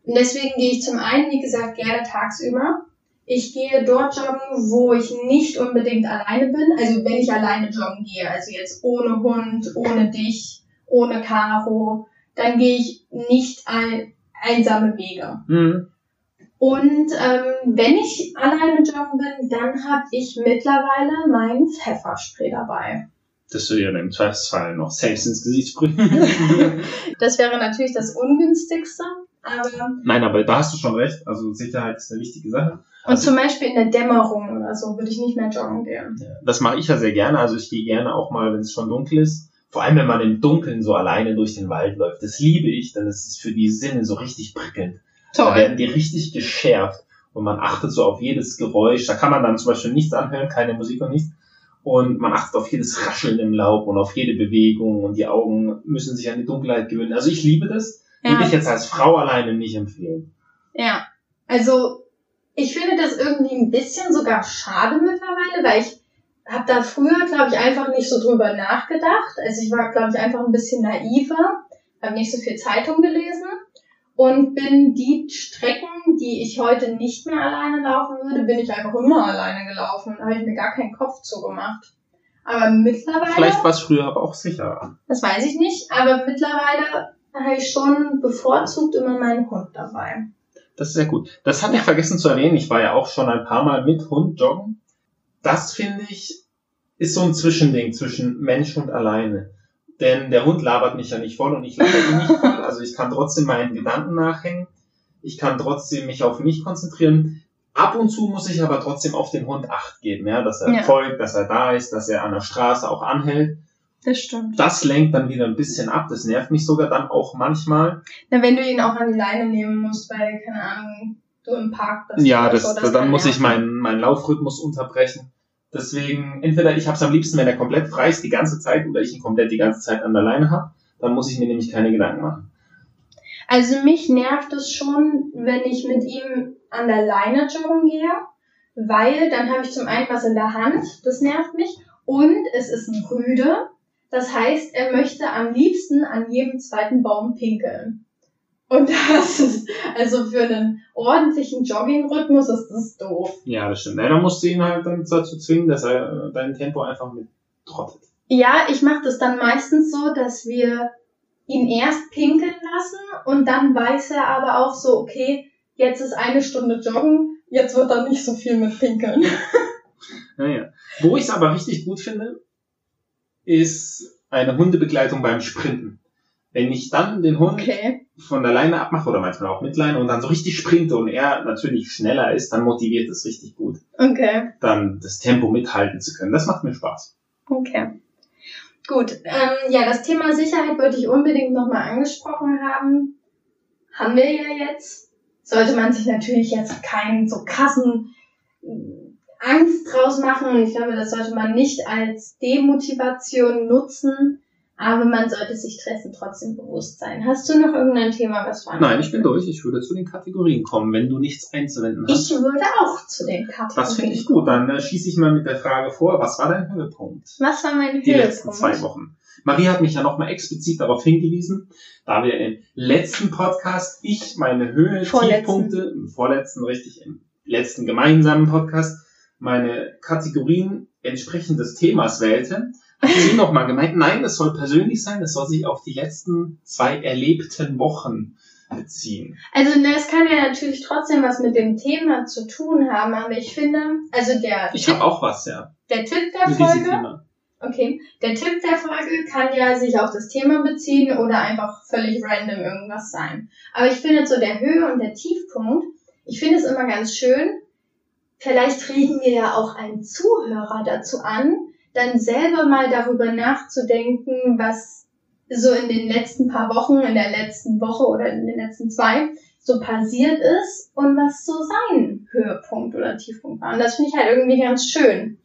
Und deswegen gehe ich zum einen, wie gesagt, gerne tagsüber ich gehe dort joggen, wo ich nicht unbedingt alleine bin. Also wenn ich alleine joggen gehe, also jetzt ohne Hund, ohne dich, ohne Karo, dann gehe ich nicht ein, einsame Wege. Mhm. Und ähm, wenn ich alleine joggen bin, dann habe ich mittlerweile mein Pfefferspray dabei. Das würde ja im Zweifelsfall noch selbst ins Gesicht sprühen. das wäre natürlich das Ungünstigste. Aber Nein, aber da hast du schon recht. Also Sicherheit ist eine wichtige Sache. Und also, zum Beispiel in der Dämmerung oder so würde ich nicht mehr joggen gehen. Das mache ich ja sehr gerne. Also ich gehe gerne auch mal, wenn es schon dunkel ist. Vor allem, wenn man im Dunkeln so alleine durch den Wald läuft. Das liebe ich, dann ist es für die Sinne so richtig prickelnd. Toll. Da werden die richtig geschärft und man achtet so auf jedes Geräusch. Da kann man dann zum Beispiel nichts anhören, keine Musik und nichts. Und man achtet auf jedes Rascheln im Laub und auf jede Bewegung und die Augen müssen sich an die Dunkelheit gewöhnen. Also ich liebe das. Ja. Würde ich jetzt als Frau alleine nicht empfehlen. Ja. Also ich finde das irgendwie ein bisschen sogar schade mittlerweile, weil ich habe da früher, glaube ich, einfach nicht so drüber nachgedacht. Also ich war, glaube ich, einfach ein bisschen naiver, habe nicht so viel Zeitung gelesen und bin die Strecken, die ich heute nicht mehr alleine laufen würde, bin ich einfach immer alleine gelaufen. Da habe ich mir gar keinen Kopf zugemacht. Aber mittlerweile. Vielleicht war es früher aber auch sicherer. Das weiß ich nicht, aber mittlerweile habe ich schon bevorzugt immer meinen Hund dabei. Das ist sehr gut. Das hatte ich vergessen zu erwähnen. Ich war ja auch schon ein paar Mal mit Hund joggen. Das finde ich ist so ein Zwischending zwischen Mensch und alleine. Denn der Hund labert mich ja nicht voll und ich labere ihn nicht voll. Also ich kann trotzdem meinen Gedanken nachhängen. Ich kann trotzdem mich auf mich konzentrieren. Ab und zu muss ich aber trotzdem auf den Hund Acht geben, ja, dass er ja. folgt, dass er da ist, dass er an der Straße auch anhält. Das stimmt. Das lenkt dann wieder ein bisschen ab. Das nervt mich sogar dann auch manchmal. Na, wenn du ihn auch an die Leine nehmen musst, weil, keine Ahnung, du im Park bist. Ja, das, so, das dann muss ich meinen, meinen Laufrhythmus unterbrechen. Deswegen, entweder ich habe es am liebsten, wenn er komplett frei ist die ganze Zeit oder ich ihn komplett die ganze Zeit an der Leine habe. Dann muss ich mir nämlich keine Gedanken machen. Also mich nervt es schon, wenn ich mit ihm an der Leine joggen gehe, weil dann habe ich zum einen was in der Hand, das nervt mich, und es ist ein Rüde, das heißt, er möchte am liebsten an jedem zweiten Baum pinkeln. Und das ist, also für einen ordentlichen Joggingrhythmus ist das doof. Ja, das stimmt. Ja, da musst du ihn halt dann dazu zwingen, dass er äh, dein Tempo einfach mit trottet. Ja, ich mache das dann meistens so, dass wir ihn erst pinkeln lassen und dann weiß er aber auch so, okay, jetzt ist eine Stunde joggen, jetzt wird dann nicht so viel mit pinkeln. Naja. Wo ich es aber richtig gut finde, ist eine Hundebegleitung beim Sprinten. Wenn ich dann den Hund Okay. von der Leine abmache oder manchmal auch mit Leine und dann so richtig sprinte und er natürlich schneller ist, dann motiviert es richtig gut, Okay. dann das Tempo mithalten zu können. Das macht mir Spaß. Okay. Gut. Ähm, ja, das Thema Sicherheit wollte ich unbedingt nochmal angesprochen haben. Haben wir ja jetzt. Sollte man sich natürlich jetzt keinen so krassen äh, Angst draus machen. Und ich glaube, das sollte man nicht als Demotivation nutzen. Aber man sollte sich dessen trotzdem bewusst sein. Hast du noch irgendein Thema, was du Nein, ich bin durch. Ich würde zu den Kategorien kommen, wenn du nichts einzuwenden hast. Ich würde auch zu den Kategorien. das finde ich gut. Dann äh, schieße ich mal mit der Frage vor, was war dein Höhepunkt? Was war mein Die Höhepunkt? letzten zwei Wochen. Marie hat mich ja nochmal explizit darauf hingewiesen, da wir im letzten Podcast ich meine Höhe, Vorletzten. Tiefpunkte, im vorletzten, richtig, im letzten gemeinsamen Podcast, meine Kategorien entsprechend des Themas wählte, hat sie nochmal gemeint, nein, es soll persönlich sein, es soll sich auf die letzten zwei erlebten Wochen beziehen. Also ne, es kann ja natürlich trotzdem was mit dem Thema zu tun haben, aber ich finde, also der, Ich habe auch was, ja, der Tipp der mit Folge, okay, der Tipp der Folge kann ja sich auf das Thema beziehen oder einfach völlig random irgendwas sein. Aber ich finde so der Höhe- und der Tiefpunkt, ich finde es immer ganz schön, vielleicht regen wir ja auch einen Zuhörer dazu an, dann selber mal darüber nachzudenken, was so in den letzten paar Wochen, in der letzten Woche oder in den letzten zwei so passiert ist und was so sein Höhepunkt oder Tiefpunkt war. Und das finde ich halt irgendwie ganz schön,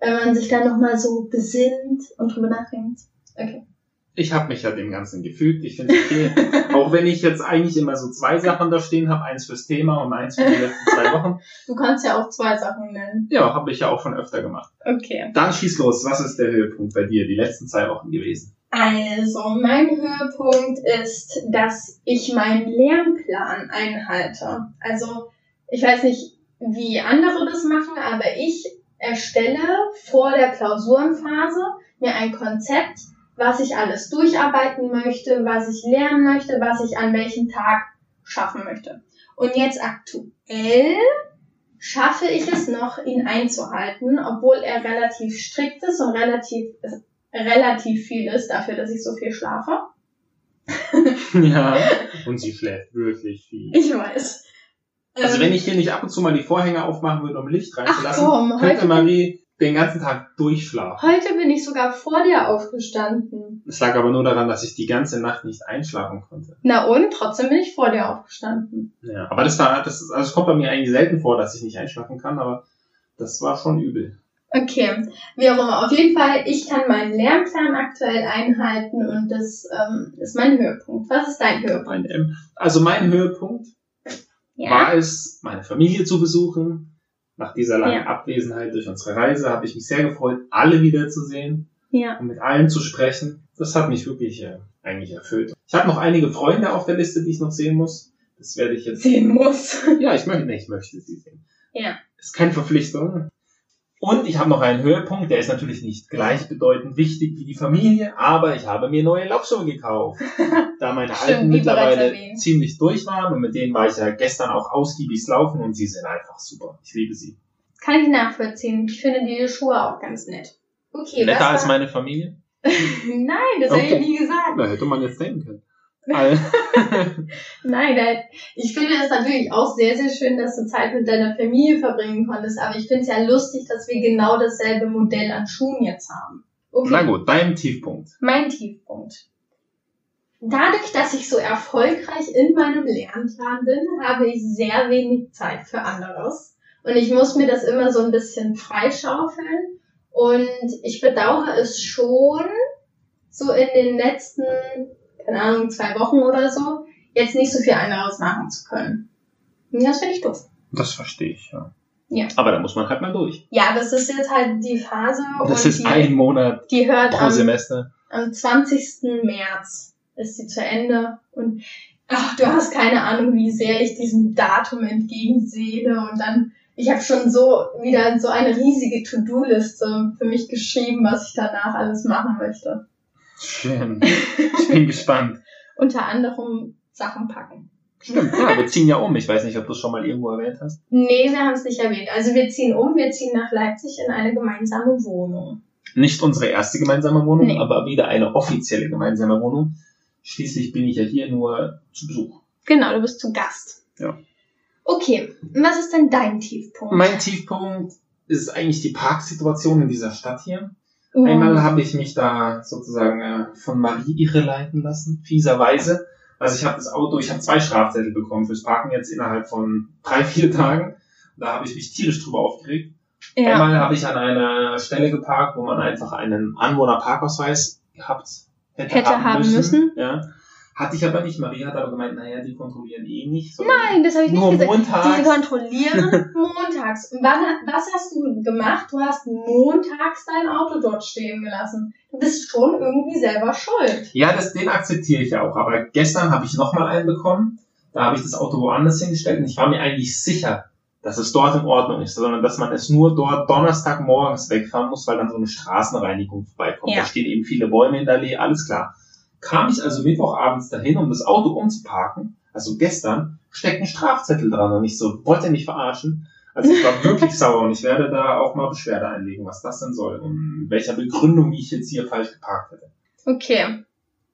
wenn man sich da nochmal so besinnt und drüber nachdenkt. Okay. Ich habe mich ja dem Ganzen gefügt. Ich finde okay, auch wenn ich jetzt eigentlich immer so zwei Sachen da stehen habe, eins fürs Thema und eins für die letzten zwei Wochen. Du kannst ja auch zwei Sachen nennen. Ja, habe ich ja auch schon öfter gemacht. Okay. Dann schieß los. Was ist der Höhepunkt bei dir die letzten zwei Wochen gewesen? Also, mein Höhepunkt ist, dass ich meinen Lernplan einhalte. Also, ich weiß nicht, wie andere das machen, aber ich erstelle vor der Klausurenphase mir ein Konzept, was ich alles durcharbeiten möchte, was ich lernen möchte, was ich an welchem Tag schaffen möchte. Und jetzt aktuell schaffe ich es noch, ihn einzuhalten, obwohl er relativ strikt ist und relativ relativ viel ist dafür, dass ich so viel schlafe. ja. Und sie schläft wirklich viel. Ich weiß. Also Ähm, wenn ich hier nicht ab und zu mal die Vorhänge aufmachen würde, um Licht reinzulassen, komm, könnte Marie den ganzen Tag durchschlafen. Heute bin ich sogar vor dir aufgestanden. Es lag aber nur daran, dass ich die ganze Nacht nicht einschlafen konnte. Na und? Trotzdem bin ich vor dir aufgestanden. Ja, aber das war, das ist, also es kommt bei mir eigentlich selten vor, dass ich nicht einschlafen kann, aber das war schon übel. Okay, wie auch immer. Auf jeden Fall, ich kann meinen Lernplan aktuell einhalten und das ähm, ist mein Höhepunkt. Was ist dein Höhepunkt? Ein M. Also mein Höhepunkt Ja. war es, meine Familie zu besuchen. Nach dieser langen Ja. Abwesenheit durch unsere Reise habe ich mich sehr gefreut, alle wiederzusehen Ja. und mit allen zu sprechen. Das hat mich wirklich äh, eigentlich erfüllt. Ich habe noch einige Freunde auf der Liste, die ich noch sehen muss. Das werde ich jetzt. Sehen muss. Ja, ich möchte, nee, ich möchte sie sehen. Ja. Ist keine Verpflichtung. Und ich habe noch einen Höhepunkt, der ist natürlich nicht gleichbedeutend wichtig wie die Familie, aber ich habe mir neue Laufschuhe gekauft. Da meine Stimmt, alten mittlerweile ziemlich durch waren und mit denen war ich ja gestern auch ausgiebig laufen und sie sind einfach super. Ich liebe sie. Kann ich nachvollziehen. Ich finde die Schuhe auch ganz nett. Okay, Netter als meine Familie? Nein, das habe ich Okay. nie gesagt. Da hätte man jetzt denken können. Nein, da- ich finde es natürlich auch sehr, sehr schön, dass du Zeit mit deiner Familie verbringen konntest, aber ich finde es ja lustig, dass wir genau dasselbe Modell an Schuhen jetzt haben. Okay, Na gut, dein Tiefpunkt. mein Tiefpunkt. Dadurch, dass ich so erfolgreich in meinem Lernplan bin, habe ich sehr wenig Zeit für anderes. Und ich muss mir das immer so ein bisschen freischaufeln. Und ich bedauere es schon, so in den letzten, keine Ahnung, zwei Wochen oder so, jetzt nicht so viel anderes machen zu können. Und das finde ich doof. Das verstehe ich, ja. Ja. Aber da muss man halt mal durch. Ja, das ist jetzt halt die Phase Das ist die, ein Monat die hört pro am Semester. am 20. März ist sie zu Ende und ach, du hast keine Ahnung, wie sehr ich diesem Datum entgegensehe und dann ich habe schon so wieder so eine riesige To-Do-Liste für mich geschrieben, was ich danach alles machen möchte. Schön. Ich bin gespannt. Unter anderem Sachen packen. Stimmt, ja, wir ziehen ja um. Ich weiß nicht, ob du es schon mal irgendwo erwähnt hast. Nee, wir haben es nicht erwähnt. Also wir ziehen um, wir ziehen nach Leipzig in eine gemeinsame Wohnung. Nicht unsere erste gemeinsame Wohnung, nee. aber wieder eine offizielle gemeinsame Wohnung. Schließlich bin ich ja hier nur zu Besuch. Genau, du bist zu Gast. Ja. Okay, was ist denn dein Tiefpunkt? Mein Tiefpunkt ist eigentlich die Parksituation in dieser Stadt hier. Einmal habe ich mich da sozusagen äh, von Marie irre leiten lassen, fieserweise. Also ich habe das Auto, ich habe zwei Strafzettel bekommen fürs Parken jetzt innerhalb von drei, vier Tagen. Da habe ich mich tierisch drüber aufgeregt. Ja. Einmal habe ich an einer Stelle geparkt, wo man einfach einen Anwohnerparkausweis gehabt hätte, hätte haben, haben müssen. müssen. Ja. Hatte ich aber nicht. Maria hat aber gemeint, naja, die kontrollieren eh nicht. Nein, das habe ich nicht nur gesagt. Montags. Die kontrollieren montags. Und wann, was hast du gemacht? Du hast montags dein Auto dort stehen gelassen. Du bist schon irgendwie selber schuld. Ja, das, den akzeptiere ich auch. Aber gestern habe ich nochmal einen bekommen. Da habe ich das Auto woanders hingestellt und ich war mir eigentlich sicher, dass es dort in Ordnung ist, sondern dass man es nur dort Donnerstagmorgens wegfahren muss, weil dann so eine Straßenreinigung vorbeikommt. Ja. Da stehen eben viele Bäume in der Allee, alles klar. Kam ich also Mittwochabends dahin, um das Auto umzuparken, also gestern, steckt ein Strafzettel dran und ich so, wollte er mich verarschen? Also ich war wirklich sauer und ich werde da auch mal Beschwerde einlegen, was das denn soll und welcher Begründung ich jetzt hier falsch geparkt hätte. Okay.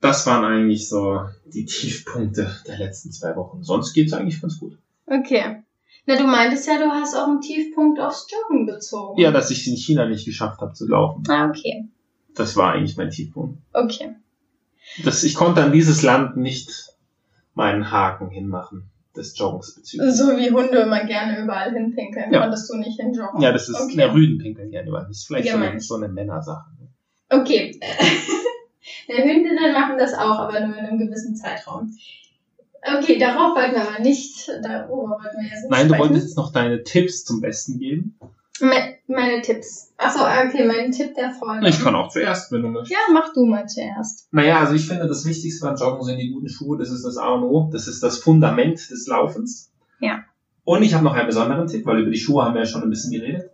Das waren eigentlich so die Tiefpunkte der letzten zwei Wochen. Sonst geht's eigentlich ganz gut. Okay. Na, du meintest ja, du hast auch einen Tiefpunkt aufs Joggen bezogen. Ja, dass ich es in China nicht geschafft habe zu laufen. Ah, okay. Das war eigentlich mein Tiefpunkt. Okay. Das, ich konnte an dieses Land nicht meinen Haken hinmachen, des Joggens bezüglich. So wie Hunde immer gerne überall hinpinkeln, ja. konntest du nicht hinjoggen. Ja, das ist, okay. ja, Rüden pinkeln gerne überall. Das ist vielleicht ja, so, eine, so eine Männersache. Okay. Der Hündinnen machen das auch, aber nur in einem gewissen Zeitraum. Okay, darauf wollten wir aber nicht, darüber wollten wir jetzt nicht Nein, sprechen. du wolltest jetzt noch deine Tipps zum Besten geben. Me meine Tipps. Achso, okay, mein Tipp der Folge. Ich kann auch zuerst, wenn du möchtest. Ja, mach du mal zuerst. Naja, also ich finde, das Wichtigste beim Joggen sind die guten Schuhe. Das ist das A und O. Das ist das Fundament des Laufens. Ja. Und ich habe noch einen besonderen Tipp, weil über die Schuhe haben wir ja schon ein bisschen geredet.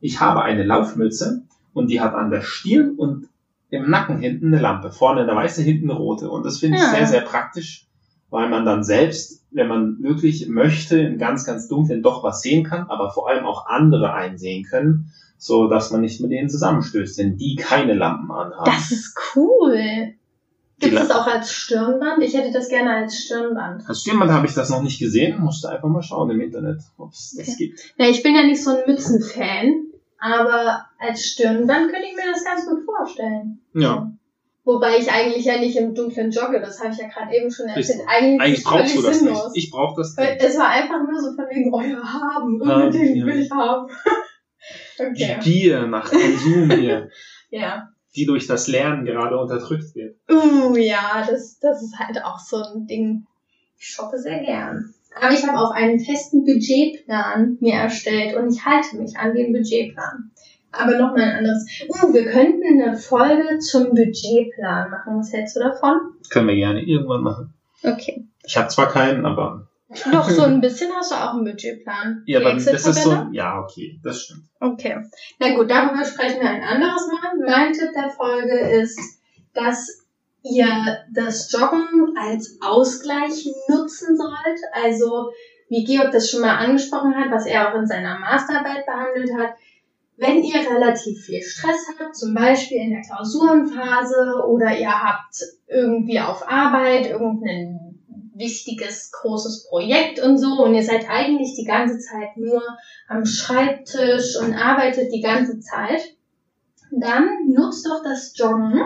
Ich habe eine Laufmütze und die hat an der Stirn und im Nacken hinten eine Lampe. Vorne eine weiße, hinten eine rote. Und das finde ich ja. sehr, sehr praktisch, weil man dann selbst, wenn man wirklich möchte, im ganz, ganz Dunklen doch was sehen kann, aber vor allem auch andere einsehen können, so dass man nicht mit denen zusammenstößt, denn die keine Lampen anhaben. Das ist cool. Gibt es auch als Stirnband? Ich hätte das gerne als Stirnband. Als Stirnband habe ich das noch nicht gesehen. Musste einfach mal schauen im Internet, ob es das okay. gibt. Ja, ich bin ja nicht so ein Mützenfan, aber als Stirnband könnte ich mir das ganz gut vorstellen. Ja. Wobei ich eigentlich ja nicht im Dunklen jogge, das habe ich ja gerade eben schon erzählt. Eigentlich, eigentlich brauchst du das sinnlos. nicht. Ich brauche das nicht. Es war einfach nur so von wegen, oh ja, haben, unbedingt ja, will ich haben. okay. Die Gier nach Konsum hier. ja. Die durch das Lernen gerade unterdrückt wird. Uh, ja, das, das ist halt auch so ein Ding. Ich shoppe sehr gern. Aber ich habe auch einen festen Budgetplan mir erstellt und ich halte mich an den Budgetplan aber noch mal ein anderes. Uh, wir könnten eine Folge zum Budgetplan machen. Was hältst du davon? Können wir gerne irgendwann machen. Okay. Ich habe zwar keinen, aber. Doch, so ein bisschen hast du auch einen Budgetplan. Ja, aber das ist so. Ja, okay, das stimmt. Okay. Na gut, darüber sprechen wir ein anderes Mal. Mein Tipp der Folge ist, dass ihr das Joggen als Ausgleich nutzen sollt. Also, wie Georg das schon mal angesprochen hat, was er auch in seiner Masterarbeit behandelt hat, wenn ihr relativ viel Stress habt, zum Beispiel in der Klausurenphase oder ihr habt irgendwie auf Arbeit irgendein wichtiges, großes Projekt und so und ihr seid eigentlich die ganze Zeit nur am Schreibtisch und arbeitet die ganze Zeit, dann nutzt doch das Joggen,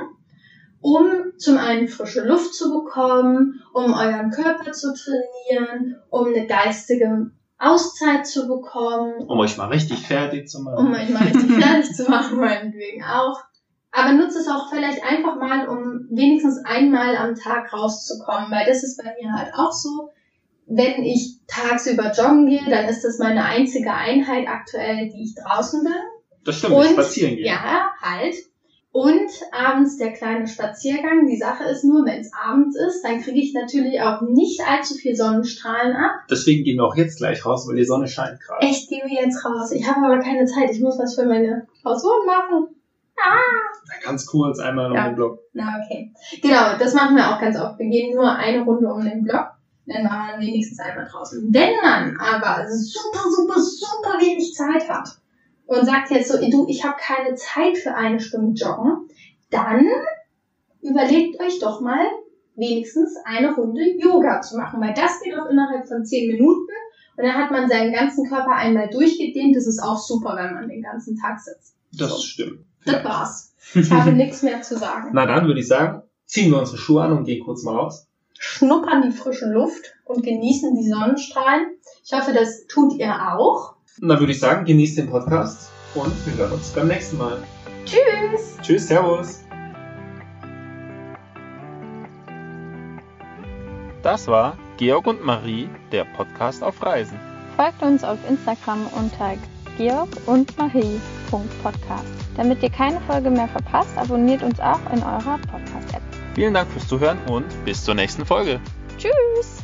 um zum einen frische Luft zu bekommen, um euren Körper zu trainieren, um eine geistige Auszeit zu bekommen. Um euch mal richtig fertig zu machen. Um euch mal richtig fertig zu machen, meinetwegen auch. Aber nutze es auch vielleicht einfach mal, um wenigstens einmal am Tag rauszukommen, weil das ist bei mir halt auch so. Wenn ich tagsüber joggen gehe, dann ist das meine einzige Einheit aktuell, die ich draußen bin. Das stimmt, Und, spazieren gehen. Ja, halt. Und abends der kleine Spaziergang. Die Sache ist nur, wenn es abends ist, dann kriege ich natürlich auch nicht allzu viel Sonnenstrahlen ab. Deswegen gehen wir auch jetzt gleich raus, weil die Sonne scheint gerade. Echt, gehen wir jetzt raus. Ich habe aber keine Zeit. Ich muss was für meine Klausuren machen. Ah. Ganz kurz einmal um ja. den Block. Na, okay. Genau, das machen wir auch ganz oft. Wir gehen nur eine Runde um den Block. Dann war man wenigstens einmal draußen. Wenn man aber super, super, super wenig Zeit hat und sagt jetzt so, du, ich habe keine Zeit für eine Stunde Joggen, dann überlegt euch doch mal, wenigstens eine Runde Yoga zu machen, weil das geht auch innerhalb von zehn Minuten und dann hat man seinen ganzen Körper einmal durchgedehnt. Das ist auch super, wenn man den ganzen Tag sitzt. Das so. stimmt. Das war's. Ich habe nichts mehr zu sagen. Na dann würde ich sagen, ziehen wir unsere Schuhe an und gehen kurz mal raus. Schnuppern die frische Luft und genießen die Sonnenstrahlen. Ich hoffe, das tut ihr auch. Und dann würde ich sagen, genießt den Podcast und wir hören uns beim nächsten Mal. Tschüss. Tschüss, Servus. Das war Georg und Marie, der Podcast auf Reisen. Folgt uns auf Instagram unter georg und Marie.podcast. Damit ihr keine Folge mehr verpasst, abonniert uns auch in eurer Podcast-App. Vielen Dank fürs Zuhören und bis zur nächsten Folge. Tschüss!